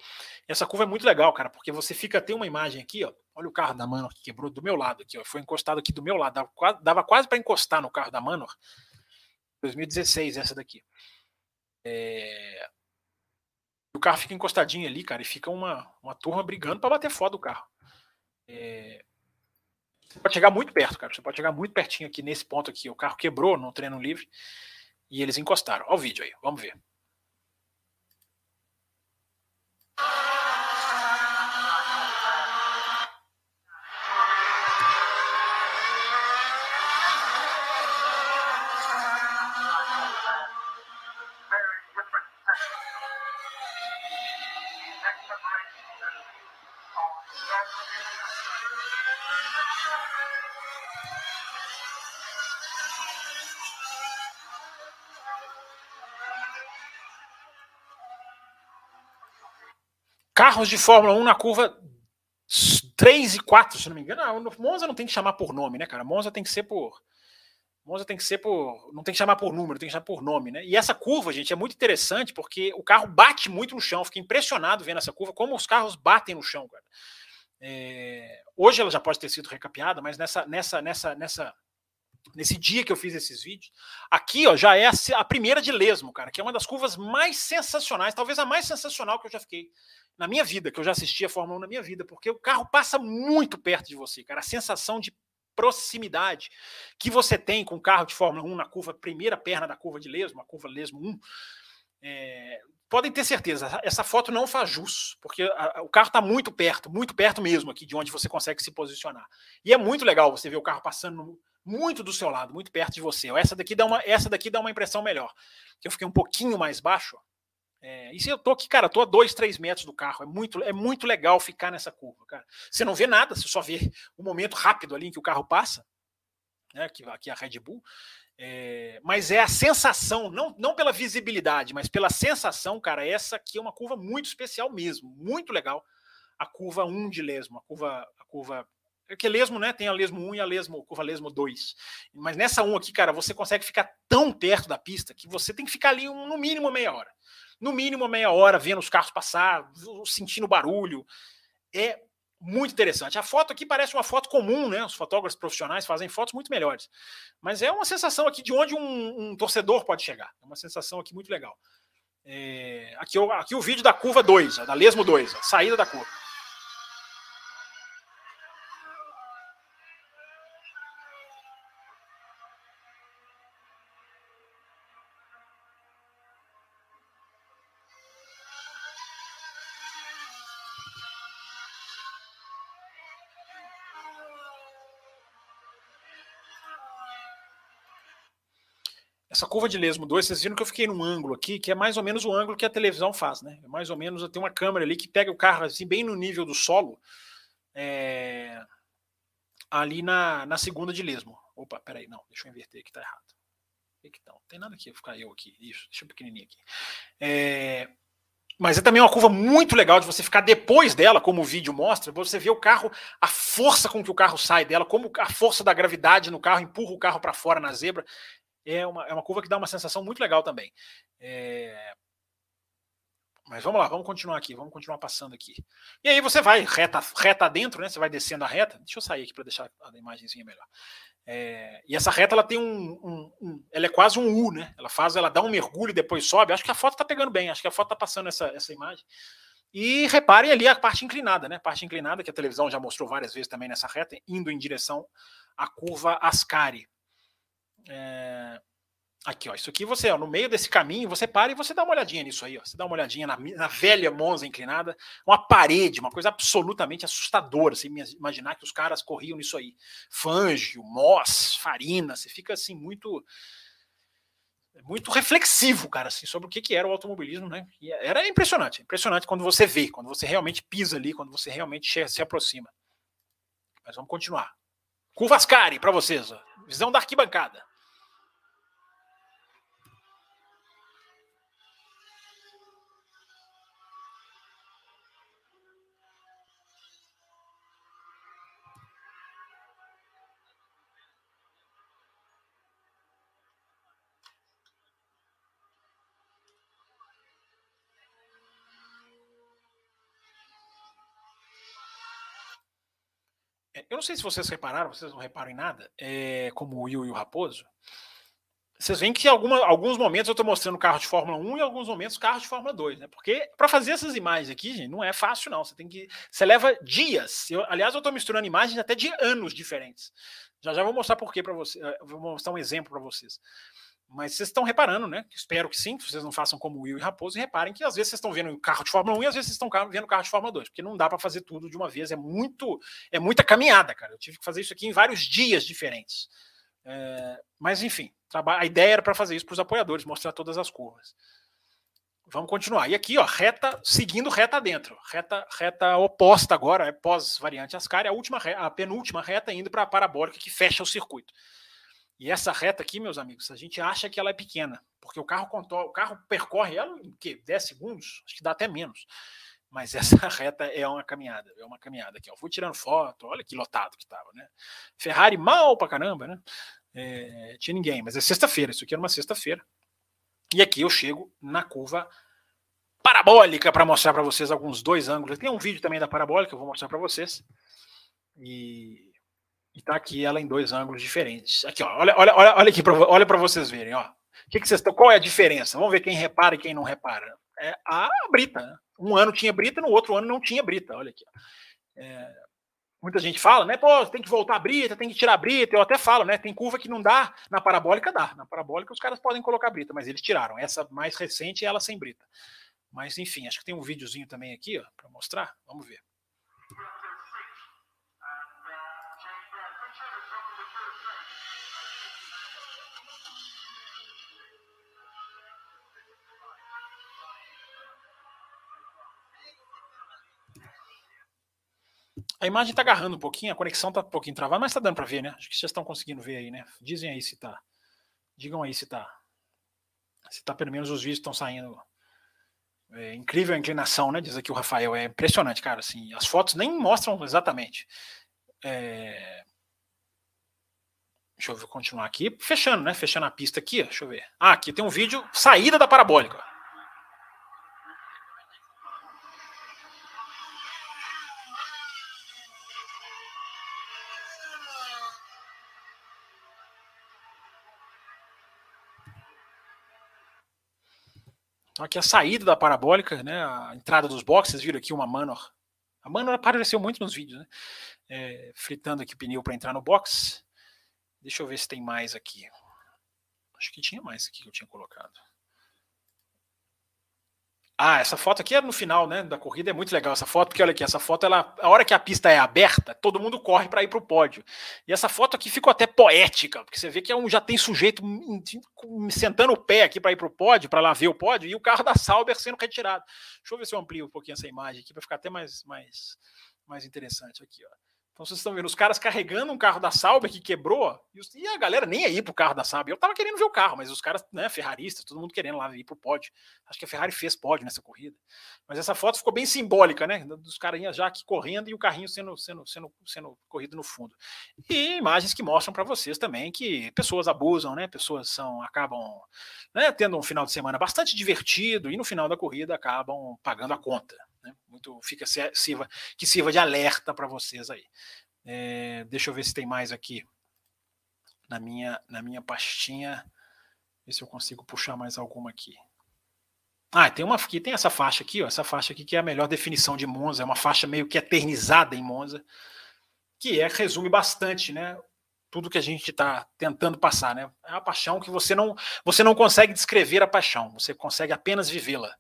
Essa curva é muito legal, cara, porque você fica, tem uma imagem aqui, ó. Olha o carro da Manor que quebrou do meu lado aqui, ó. Foi encostado aqui do meu lado, dava quase, dava quase para encostar no carro da Manor. 2016, essa daqui. É... O carro fica encostadinho ali, cara, e fica uma, uma turma brigando para bater foda o carro. É... Você pode chegar muito perto, cara. Você pode chegar muito pertinho aqui nesse ponto aqui. O carro quebrou no treino livre e eles encostaram. Olha o vídeo aí, vamos ver. Carros de Fórmula 1 na curva 3 e 4, se não me engano. Ah, Monza não tem que chamar por nome, né, cara? Monza tem que ser por. Monza tem que ser por. Não tem que chamar por número, tem que chamar por nome, né? E essa curva, gente, é muito interessante porque o carro bate muito no chão. Fiquei impressionado vendo essa curva, como os carros batem no chão, cara. É... Hoje ela já pode ter sido recapeada, mas nessa, nessa, nessa, nessa, nesse dia que eu fiz esses vídeos, aqui ó, já é a, a primeira de Lesmo, cara, que é uma das curvas mais sensacionais, talvez a mais sensacional que eu já fiquei na minha vida, que eu já assisti a Fórmula 1 na minha vida, porque o carro passa muito perto de você, cara. A sensação de proximidade que você tem com o carro de Fórmula 1 na curva, primeira perna da curva de Lesmo, a curva Lesmo 1, é, podem ter certeza, essa foto não faz jus, porque a, a, o carro está muito perto, muito perto mesmo aqui de onde você consegue se posicionar. E é muito legal você ver o carro passando muito do seu lado, muito perto de você. Essa daqui dá uma, essa daqui dá uma impressão melhor. Eu fiquei um pouquinho mais baixo, ó, é, e se eu tô aqui, cara, tô a dois, três metros do carro. É muito, é muito legal ficar nessa curva, cara. Você não vê nada, você só vê o momento rápido ali em que o carro passa, né? Aqui, aqui a Red Bull. É, mas é a sensação, não, não pela visibilidade, mas pela sensação, cara. Essa aqui é uma curva muito especial mesmo, muito legal. A curva 1 de Lesmo, a curva, a curva é que Lesmo, né, tem a Lesmo 1 e a Lesmo, curva Lesmo 2. Mas nessa 1 aqui, cara, você consegue ficar tão perto da pista que você tem que ficar ali um, no mínimo meia hora no mínimo meia hora vendo os carros passar, sentindo barulho. É muito interessante. A foto aqui parece uma foto comum, né? Os fotógrafos profissionais fazem fotos muito melhores. Mas é uma sensação aqui de onde um, um torcedor pode chegar. É uma sensação aqui muito legal. É, aqui, aqui o vídeo da curva 2, da Lesmo 2, saída da curva. Essa curva de Lesmo 2, vocês viram que eu fiquei num ângulo aqui, que é mais ou menos o ângulo que a televisão faz, né? É mais ou menos, tem uma câmera ali que pega o carro assim, bem no nível do solo, é... ali na, na segunda de Lesmo. Opa, peraí, não, deixa eu inverter aqui, tá errado. Que não, tem nada aqui, ficar eu aqui. Isso, deixa eu pequenininho aqui. É... Mas é também uma curva muito legal de você ficar depois dela, como o vídeo mostra, você vê o carro, a força com que o carro sai dela, como a força da gravidade no carro empurra o carro para fora na zebra é uma, é uma curva que dá uma sensação muito legal também. É... Mas vamos lá, vamos continuar aqui, vamos continuar passando aqui. E aí você vai reta, reta dentro, né? Você vai descendo a reta. Deixa eu sair aqui para deixar a imagenzinha melhor. É... e essa reta ela tem um, um, um, ela é quase um U, né? Ela faz, ela dá um mergulho e depois sobe. Acho que a foto está pegando bem, acho que a foto está passando essa, essa imagem. E reparem ali a parte inclinada, né? Parte inclinada que a televisão já mostrou várias vezes também nessa reta, indo em direção à curva Ascari. É... Aqui, ó, isso aqui você, ó, no meio desse caminho, você para e você dá uma olhadinha nisso aí, ó. Você dá uma olhadinha na, na velha Monza inclinada, uma parede, uma coisa absolutamente assustadora. Você imaginar que os caras corriam nisso aí. Fangio, Moss, Farina, você fica assim muito muito reflexivo, cara, assim, sobre o que, que era o automobilismo, né? E era impressionante, impressionante quando você vê, quando você realmente pisa ali, quando você realmente se aproxima. Mas vamos continuar. Curvascari para vocês, ó. visão da arquibancada. Eu não sei se vocês repararam, vocês não reparam em nada, é, como o Will e o Raposo. Vocês veem que em alguns momentos eu estou mostrando carro de Fórmula 1 e alguns momentos carro de Fórmula 2, né? Porque para fazer essas imagens aqui, gente, não é fácil, não. Você tem que. Você leva dias. Eu, aliás, eu estou misturando imagens até de anos diferentes. Já já vou mostrar por quê para vocês. Eh, vou mostrar um exemplo para vocês. Mas vocês estão reparando, né? Espero que sim, que vocês não façam como Will e Raposo e reparem que às vezes vocês estão vendo carro de Fórmula 1 e às vezes vocês estão vendo carro de Fórmula 2, porque não dá para fazer tudo de uma vez, é muito, é muita caminhada, cara. Eu tive que fazer isso aqui em vários dias diferentes. É, mas enfim, a ideia era para fazer isso para os apoiadores, mostrar todas as curvas. Vamos continuar. E aqui, ó, reta, seguindo reta dentro, reta, reta oposta agora, é pós variante Ascari, a última, a penúltima reta indo para a parabólica que fecha o circuito. E essa reta aqui, meus amigos, a gente acha que ela é pequena, porque o carro o carro percorre ela em quê? 10 segundos, acho que dá até menos. Mas essa reta é uma caminhada, é uma caminhada aqui. Ó. Fui tirando foto, olha que lotado que tava, né? Ferrari mal pra caramba, né? É, tinha ninguém, mas é sexta-feira, isso aqui era uma sexta-feira. E aqui eu chego na curva parabólica para mostrar para vocês alguns dois ângulos. Tem um vídeo também da parabólica, eu vou mostrar para vocês. E e tá aqui ela em dois ângulos diferentes. Aqui, ó, olha, olha, olha, olha aqui, pra, olha para vocês verem, ó. Que que vocês, qual é a diferença? Vamos ver quem repara e quem não repara. É a brita. Né? Um ano tinha brita, no outro ano não tinha brita. Olha aqui. É, muita gente fala, né? Pô, tem que voltar a brita, tem que tirar a brita. Eu até falo, né? Tem curva que não dá, na parabólica dá. Na parabólica os caras podem colocar brita, mas eles tiraram. Essa mais recente é ela sem brita. Mas enfim, acho que tem um videozinho também aqui, ó, para mostrar. Vamos ver. A imagem está agarrando um pouquinho, a conexão está um pouquinho travada, mas está dando para ver, né? Acho que vocês estão conseguindo ver aí, né? Dizem aí se tá. Digam aí se tá. Se tá, pelo menos os vídeos estão saindo. É, incrível a inclinação, né? Diz aqui o Rafael. É impressionante, cara. Assim, as fotos nem mostram exatamente. É... Deixa eu continuar aqui. Fechando, né? Fechando a pista aqui. Deixa eu ver. Ah, aqui tem um vídeo saída da parabólica. Então aqui a saída da parabólica, né, a entrada dos boxes, viram aqui uma Manor. A Manor apareceu muito nos vídeos, né? É, fritando aqui pneu para entrar no box. Deixa eu ver se tem mais aqui. Acho que tinha mais aqui que eu tinha colocado. Ah, essa foto aqui é no final, né, da corrida, é muito legal essa foto, porque olha aqui, essa foto, ela, a hora que a pista é aberta, todo mundo corre para ir para o pódio. E essa foto aqui ficou até poética, porque você vê que é um, já tem sujeito sentando o pé aqui para ir para o pódio, para lá ver o pódio, e o carro da Sauber sendo retirado. Deixa eu ver se eu amplio um pouquinho essa imagem aqui para ficar até mais, mais, mais interessante aqui, ó. Então vocês estão vendo os caras carregando um carro da Sauber que quebrou e a galera nem aí pro carro da Sauber. Eu tava querendo ver o carro, mas os caras, né, ferraristas, todo mundo querendo lá ir pro pódio. Acho que a Ferrari fez pódio nessa corrida. Mas essa foto ficou bem simbólica, né? Dos carinhas já aqui correndo e o carrinho sendo, sendo, sendo, sendo corrido no fundo. E imagens que mostram para vocês também que pessoas abusam, né? Pessoas são acabam né, tendo um final de semana bastante divertido e no final da corrida acabam pagando a conta. Né? Muito fica sirva, que sirva de alerta para vocês aí. É, deixa eu ver se tem mais aqui na minha na minha pastinha. Ver se eu consigo puxar mais alguma aqui. Ah, tem uma aqui, tem essa faixa aqui, ó, essa faixa aqui que é a melhor definição de Monza, é uma faixa meio que eternizada em Monza, que é resume bastante, né? Tudo que a gente está tentando passar, né? É uma paixão que você não você não consegue descrever a paixão, você consegue apenas vivê-la.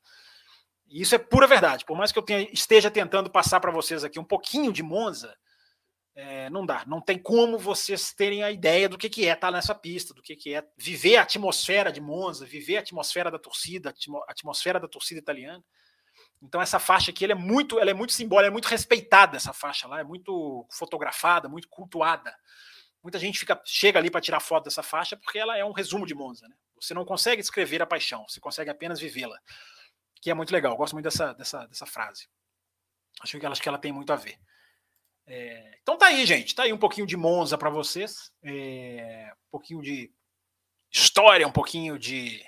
E isso é pura verdade. Por mais que eu tenha, esteja tentando passar para vocês aqui um pouquinho de Monza, é, não dá. Não tem como vocês terem a ideia do que, que é estar nessa pista, do que, que é viver a atmosfera de Monza, viver a atmosfera da torcida, a atmosfera da torcida italiana. Então essa faixa aqui é muito, ela é muito simbólica, é muito respeitada essa faixa lá, é muito fotografada, muito cultuada. Muita gente fica, chega ali para tirar foto dessa faixa porque ela é um resumo de Monza. Né? Você não consegue descrever a paixão, você consegue apenas vivê-la que é muito legal. Eu gosto muito dessa, dessa, dessa frase. Acho que, ela, acho que ela tem muito a ver. É, então tá aí, gente. Tá aí um pouquinho de Monza para vocês. É, um pouquinho de história, um pouquinho de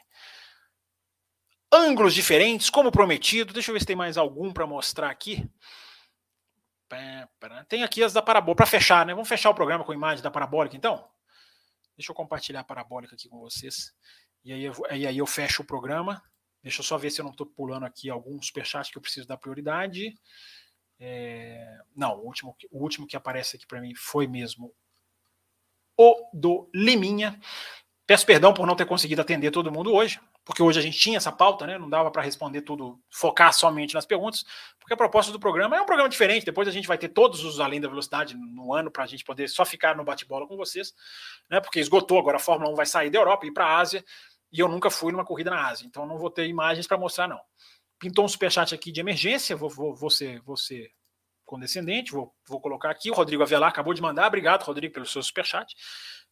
ângulos diferentes, como prometido. Deixa eu ver se tem mais algum para mostrar aqui. Tem aqui as da parabólica, para fechar, né? Vamos fechar o programa com a imagem da parabólica, então? Deixa eu compartilhar a parabólica aqui com vocês. E aí, eu, e aí eu fecho o programa. Deixa eu só ver se eu não estou pulando aqui algum superchat que eu preciso dar prioridade. É... Não, o último, o último que aparece aqui para mim foi mesmo o do Liminha. Peço perdão por não ter conseguido atender todo mundo hoje, porque hoje a gente tinha essa pauta, né? Não dava para responder tudo, focar somente nas perguntas, porque a proposta do programa é um programa diferente. Depois a gente vai ter todos os além da velocidade no ano para a gente poder só ficar no bate-bola com vocês, né? Porque esgotou agora a Fórmula 1 vai sair da Europa e ir para a Ásia, e eu nunca fui numa corrida na Ásia, então não vou ter imagens para mostrar não. Pintou um superchat aqui de emergência, vou, vou, vou, ser, vou ser condescendente, vou, vou colocar aqui. O Rodrigo Avelar acabou de mandar, obrigado, Rodrigo, pelo seu superchat.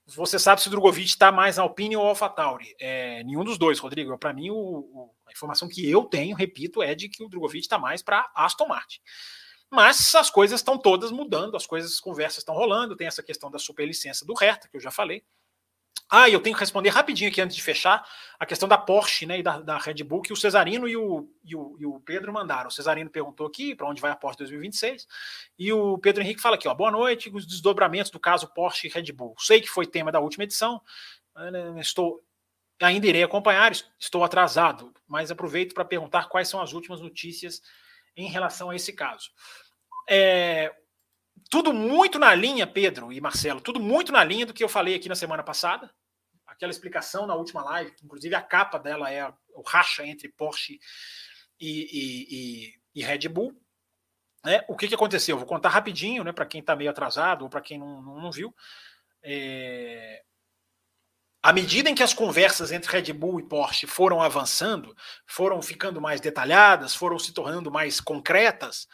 Você sabe se o Drogovic está mais Alpine ou AlphaTauri? É, nenhum dos dois, Rodrigo. Para mim, o, o, a informação que eu tenho, repito, é de que o Drogovic está mais para Aston Martin. Mas as coisas estão todas mudando, as coisas, as conversas estão rolando. Tem essa questão da superlicença do Hertha, que eu já falei. Ah, eu tenho que responder rapidinho aqui antes de fechar a questão da Porsche né, e da, da Red Bull, que o Cesarino e o, e o, e o Pedro mandaram. O Cesarino perguntou aqui para onde vai a Porsche 2026, e o Pedro Henrique fala aqui: ó, boa noite, os desdobramentos do caso Porsche e Red Bull. Sei que foi tema da última edição, né, estou ainda irei acompanhar, estou atrasado, mas aproveito para perguntar quais são as últimas notícias em relação a esse caso. É, tudo muito na linha, Pedro e Marcelo, tudo muito na linha do que eu falei aqui na semana passada aquela explicação na última live, inclusive a capa dela é o racha entre Porsche e, e, e, e Red Bull. Né? O que, que aconteceu? Vou contar rapidinho, né, para quem está meio atrasado ou para quem não, não, não viu. É... À medida em que as conversas entre Red Bull e Porsche foram avançando, foram ficando mais detalhadas, foram se tornando mais concretas,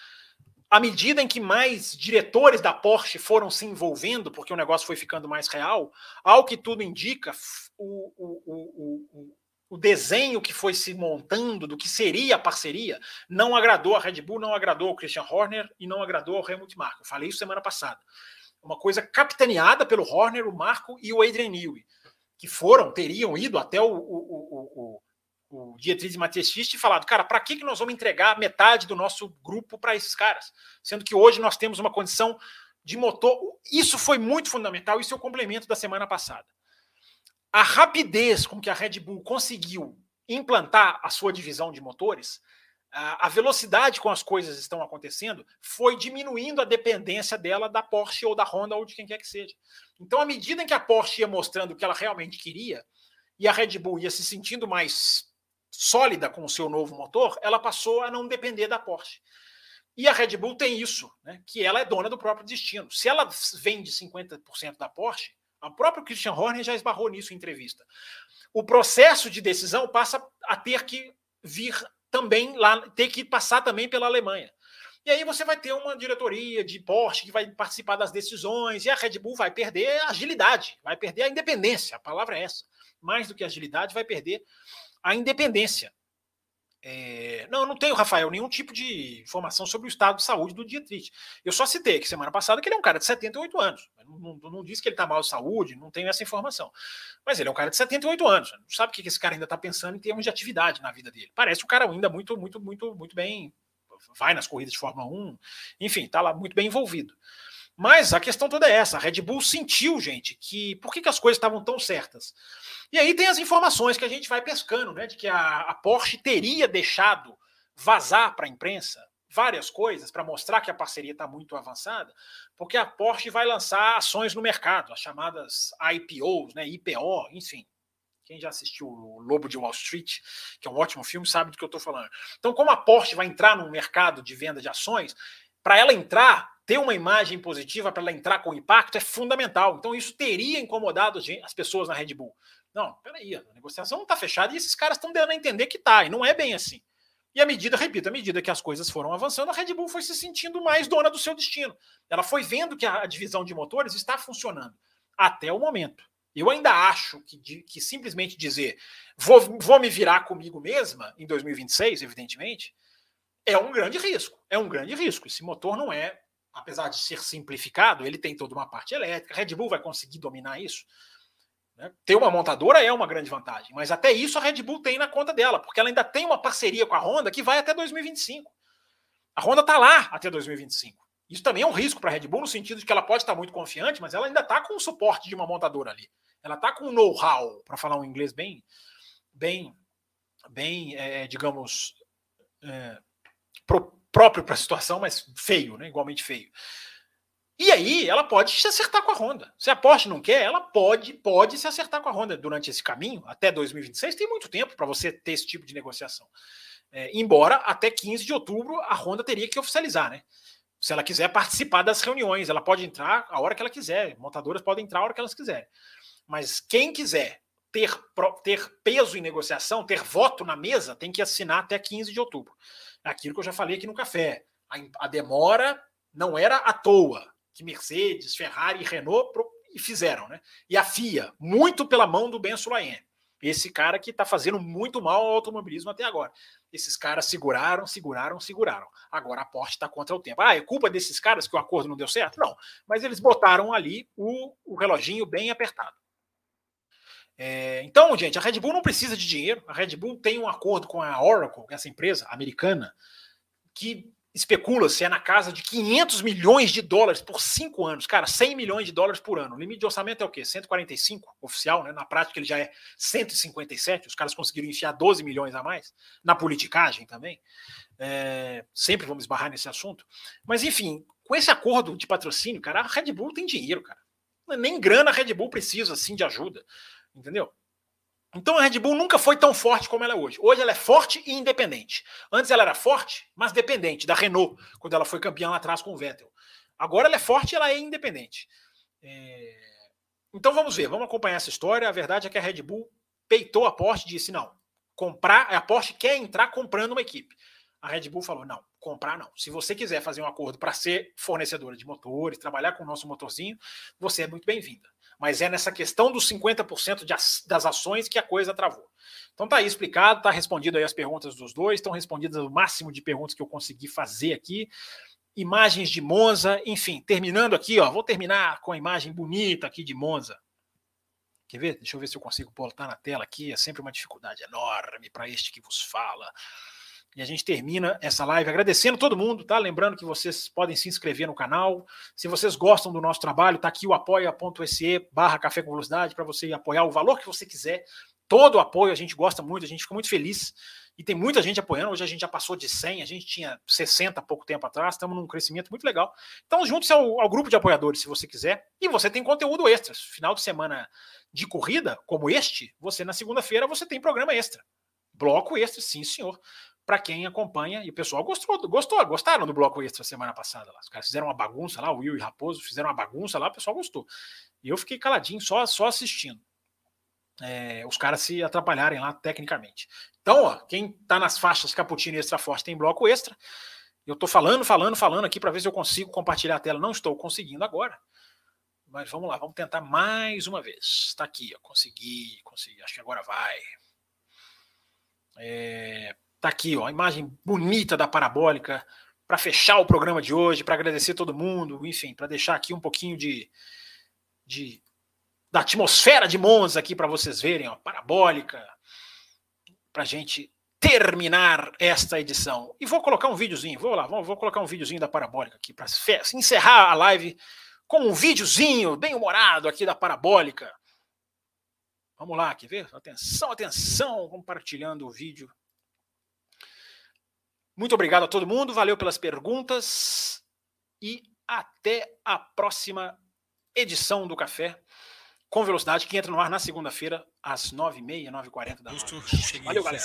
à medida em que mais diretores da Porsche foram se envolvendo, porque o negócio foi ficando mais real, ao que tudo indica, o, o, o, o, desenho que foi se montando do que seria a parceria não agradou a Red Bull, não agradou o Christian Horner e não agradou ao Helmut Marko. falei isso semana passada. Uma coisa capitaneada pelo Horner, o Marco e o Adrian Newey, que foram, teriam ido até o, o Dietrich Matias Fichte falado, cara, para que, que nós vamos entregar metade do nosso grupo para esses caras? Sendo que hoje nós temos uma condição de motor. Isso foi muito fundamental, isso é o complemento da semana passada. A rapidez com que a Red Bull conseguiu implantar a sua divisão de motores, a velocidade com as coisas estão acontecendo, foi diminuindo a dependência dela da Porsche ou da Honda ou de quem quer que seja. Então, à medida em que a Porsche ia mostrando o que ela realmente queria, e a Red Bull ia se sentindo mais sólida com o seu novo motor, ela passou a não depender da Porsche. E a Red Bull tem isso, né, que ela é dona do próprio destino. Se ela vende 50% da Porsche, o próprio Christian Horner já esbarrou nisso em entrevista. O processo de decisão passa a ter que vir também lá, ter que passar também pela Alemanha. E aí você vai ter uma diretoria de Porsche que vai participar das decisões, e a Red Bull vai perder a agilidade, vai perder a independência, a palavra é essa. Mais do que agilidade, vai perder a independência. É... Não, eu não tenho, Rafael, nenhum tipo de informação sobre o estado de saúde do Dietrich. Eu só citei que semana passada que ele é um cara de 78 anos. Não, não, não disse que ele está mal de saúde, não tenho essa informação. Mas ele é um cara de 78 anos. Não sabe o que esse cara ainda está pensando em termos de atividade na vida dele. Parece um cara ainda muito, muito, muito, muito bem. Vai nas corridas de Fórmula 1, enfim, está lá muito bem envolvido. Mas a questão toda é essa: a Red Bull sentiu, gente, que por que, que as coisas estavam tão certas? E aí tem as informações que a gente vai pescando, né? De que a, a Porsche teria deixado vazar para a imprensa várias coisas para mostrar que a parceria está muito avançada, porque a Porsche vai lançar ações no mercado, as chamadas IPOs, né? IPO, enfim. Quem já assistiu o Lobo de Wall Street, que é um ótimo filme, sabe do que eu estou falando. Então, como a Porsche vai entrar no mercado de venda de ações, para ela entrar, ter uma imagem positiva, para ela entrar com impacto, é fundamental. Então, isso teria incomodado as pessoas na Red Bull. Não, peraí, a negociação não está fechada e esses caras estão dando a entender que está, e não é bem assim. E à medida, repito, à medida que as coisas foram avançando, a Red Bull foi se sentindo mais dona do seu destino. Ela foi vendo que a divisão de motores está funcionando até o momento. Eu ainda acho que, que simplesmente dizer vou, vou me virar comigo mesma em 2026, evidentemente, é um grande risco. É um grande risco. Esse motor não é, apesar de ser simplificado, ele tem toda uma parte elétrica. Red Bull vai conseguir dominar isso. Né? Ter uma montadora é uma grande vantagem, mas até isso a Red Bull tem na conta dela, porque ela ainda tem uma parceria com a Honda que vai até 2025. A Honda está lá até 2025. Isso também é um risco para a Red Bull, no sentido de que ela pode estar muito confiante, mas ela ainda está com o suporte de uma montadora ali. Ela está com know-how, para falar um inglês bem, bem, bem, é, digamos, é, próprio para a situação, mas feio, né? igualmente feio. E aí ela pode se acertar com a Honda. Se a Porsche não quer, ela pode, pode se acertar com a Honda durante esse caminho, até 2026, tem muito tempo para você ter esse tipo de negociação. É, embora até 15 de outubro a Honda teria que oficializar, né? Se ela quiser participar das reuniões, ela pode entrar a hora que ela quiser. Montadoras podem entrar a hora que elas quiserem. Mas quem quiser ter, ter peso em negociação, ter voto na mesa, tem que assinar até 15 de outubro. Aquilo que eu já falei aqui no café. A, a demora não era à toa que Mercedes, Ferrari e Renault fizeram, né? E a FIA, muito pela mão do Ben Sulayen. Esse cara que está fazendo muito mal ao automobilismo até agora. Esses caras seguraram, seguraram, seguraram. Agora a Porsche está contra o tempo. Ah, é culpa desses caras que o acordo não deu certo? Não. Mas eles botaram ali o, o reloginho bem apertado. É, então, gente, a Red Bull não precisa de dinheiro. A Red Bull tem um acordo com a Oracle, essa empresa americana, que especula-se é na casa de 500 milhões de dólares por cinco anos. Cara, 100 milhões de dólares por ano. O limite de orçamento é o quê? 145 oficial, né? Na prática ele já é 157. Os caras conseguiram enfiar 12 milhões a mais. Na politicagem também. É, sempre vamos esbarrar nesse assunto. Mas enfim, com esse acordo de patrocínio, cara, a Red Bull tem dinheiro, cara. Nem grana a Red Bull precisa assim de ajuda. Entendeu? Então a Red Bull nunca foi tão forte como ela é hoje. Hoje ela é forte e independente. Antes ela era forte, mas dependente da Renault, quando ela foi campeã lá atrás com o Vettel. Agora ela é forte e ela é independente. É... Então vamos ver, vamos acompanhar essa história. A verdade é que a Red Bull peitou a Porsche e disse: não, comprar, a Porsche quer entrar comprando uma equipe. A Red Bull falou: não, comprar não. Se você quiser fazer um acordo para ser fornecedora de motores, trabalhar com o nosso motorzinho, você é muito bem-vinda mas é nessa questão dos 50% de, das ações que a coisa travou. Então tá aí explicado, tá respondido aí as perguntas dos dois, estão respondidas o máximo de perguntas que eu consegui fazer aqui. Imagens de Monza, enfim, terminando aqui, ó, vou terminar com a imagem bonita aqui de Monza. Quer ver? Deixa eu ver se eu consigo botar na tela aqui, é sempre uma dificuldade enorme para este que vos fala. E a gente termina essa live agradecendo todo mundo, tá? Lembrando que vocês podem se inscrever no canal. Se vocês gostam do nosso trabalho, tá aqui o apoia.se barra café com velocidade para você apoiar o valor que você quiser. Todo o apoio, a gente gosta muito, a gente fica muito feliz. E tem muita gente apoiando. Hoje a gente já passou de 100, a gente tinha 60 há pouco tempo atrás, estamos num crescimento muito legal. Então, junte-se ao, ao grupo de apoiadores, se você quiser. E você tem conteúdo extra. Final de semana de corrida, como este, você na segunda-feira você tem programa extra. Bloco extra, sim, senhor para quem acompanha, e o pessoal gostou, gostou, gostaram do bloco extra semana passada. Lá. Os caras fizeram uma bagunça lá, o Will e Raposo fizeram uma bagunça lá, o pessoal gostou. E eu fiquei caladinho, só, só assistindo. É, os caras se atrapalharem lá tecnicamente. Então, ó, quem tá nas faixas Caputino Extra Forte tem bloco extra. Eu tô falando, falando, falando aqui para ver se eu consigo compartilhar a tela. Não estou conseguindo agora. Mas vamos lá, vamos tentar mais uma vez. Está aqui, ó, consegui, consegui. Acho que agora vai. É, Tá aqui, ó, a imagem bonita da parabólica para fechar o programa de hoje, para agradecer todo mundo, enfim, para deixar aqui um pouquinho de, de da atmosfera de Monza aqui para vocês verem, ó, parabólica, para gente terminar esta edição. E vou colocar um videozinho, vou lá, vou, vou colocar um videozinho da parabólica aqui para encerrar a live com um videozinho bem humorado aqui da parabólica. Vamos lá, quer ver? Atenção, atenção, compartilhando o vídeo. Muito obrigado a todo mundo, valeu pelas perguntas e até a próxima edição do Café com Velocidade, que entra no ar na segunda-feira, às 9h30, 9h40 da noite. Valeu, galera.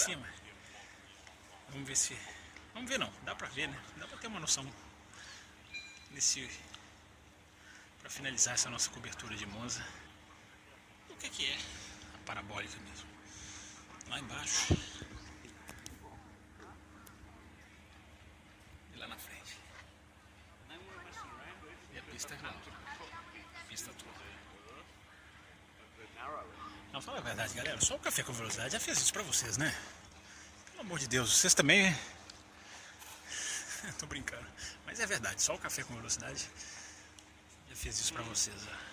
Vamos ver se. Vamos ver não, dá pra ver, né? Dá pra ter uma noção nesse. Pra finalizar essa nossa cobertura de Monza. O que, que é a parabólica mesmo? Lá embaixo. Pista toda. Não, fala a verdade, galera. Só o Café com Velocidade já fez isso pra vocês, né? Pelo amor de Deus, vocês também. Tô brincando. Mas é verdade, só o Café com Velocidade já fez isso pra vocês. Ó.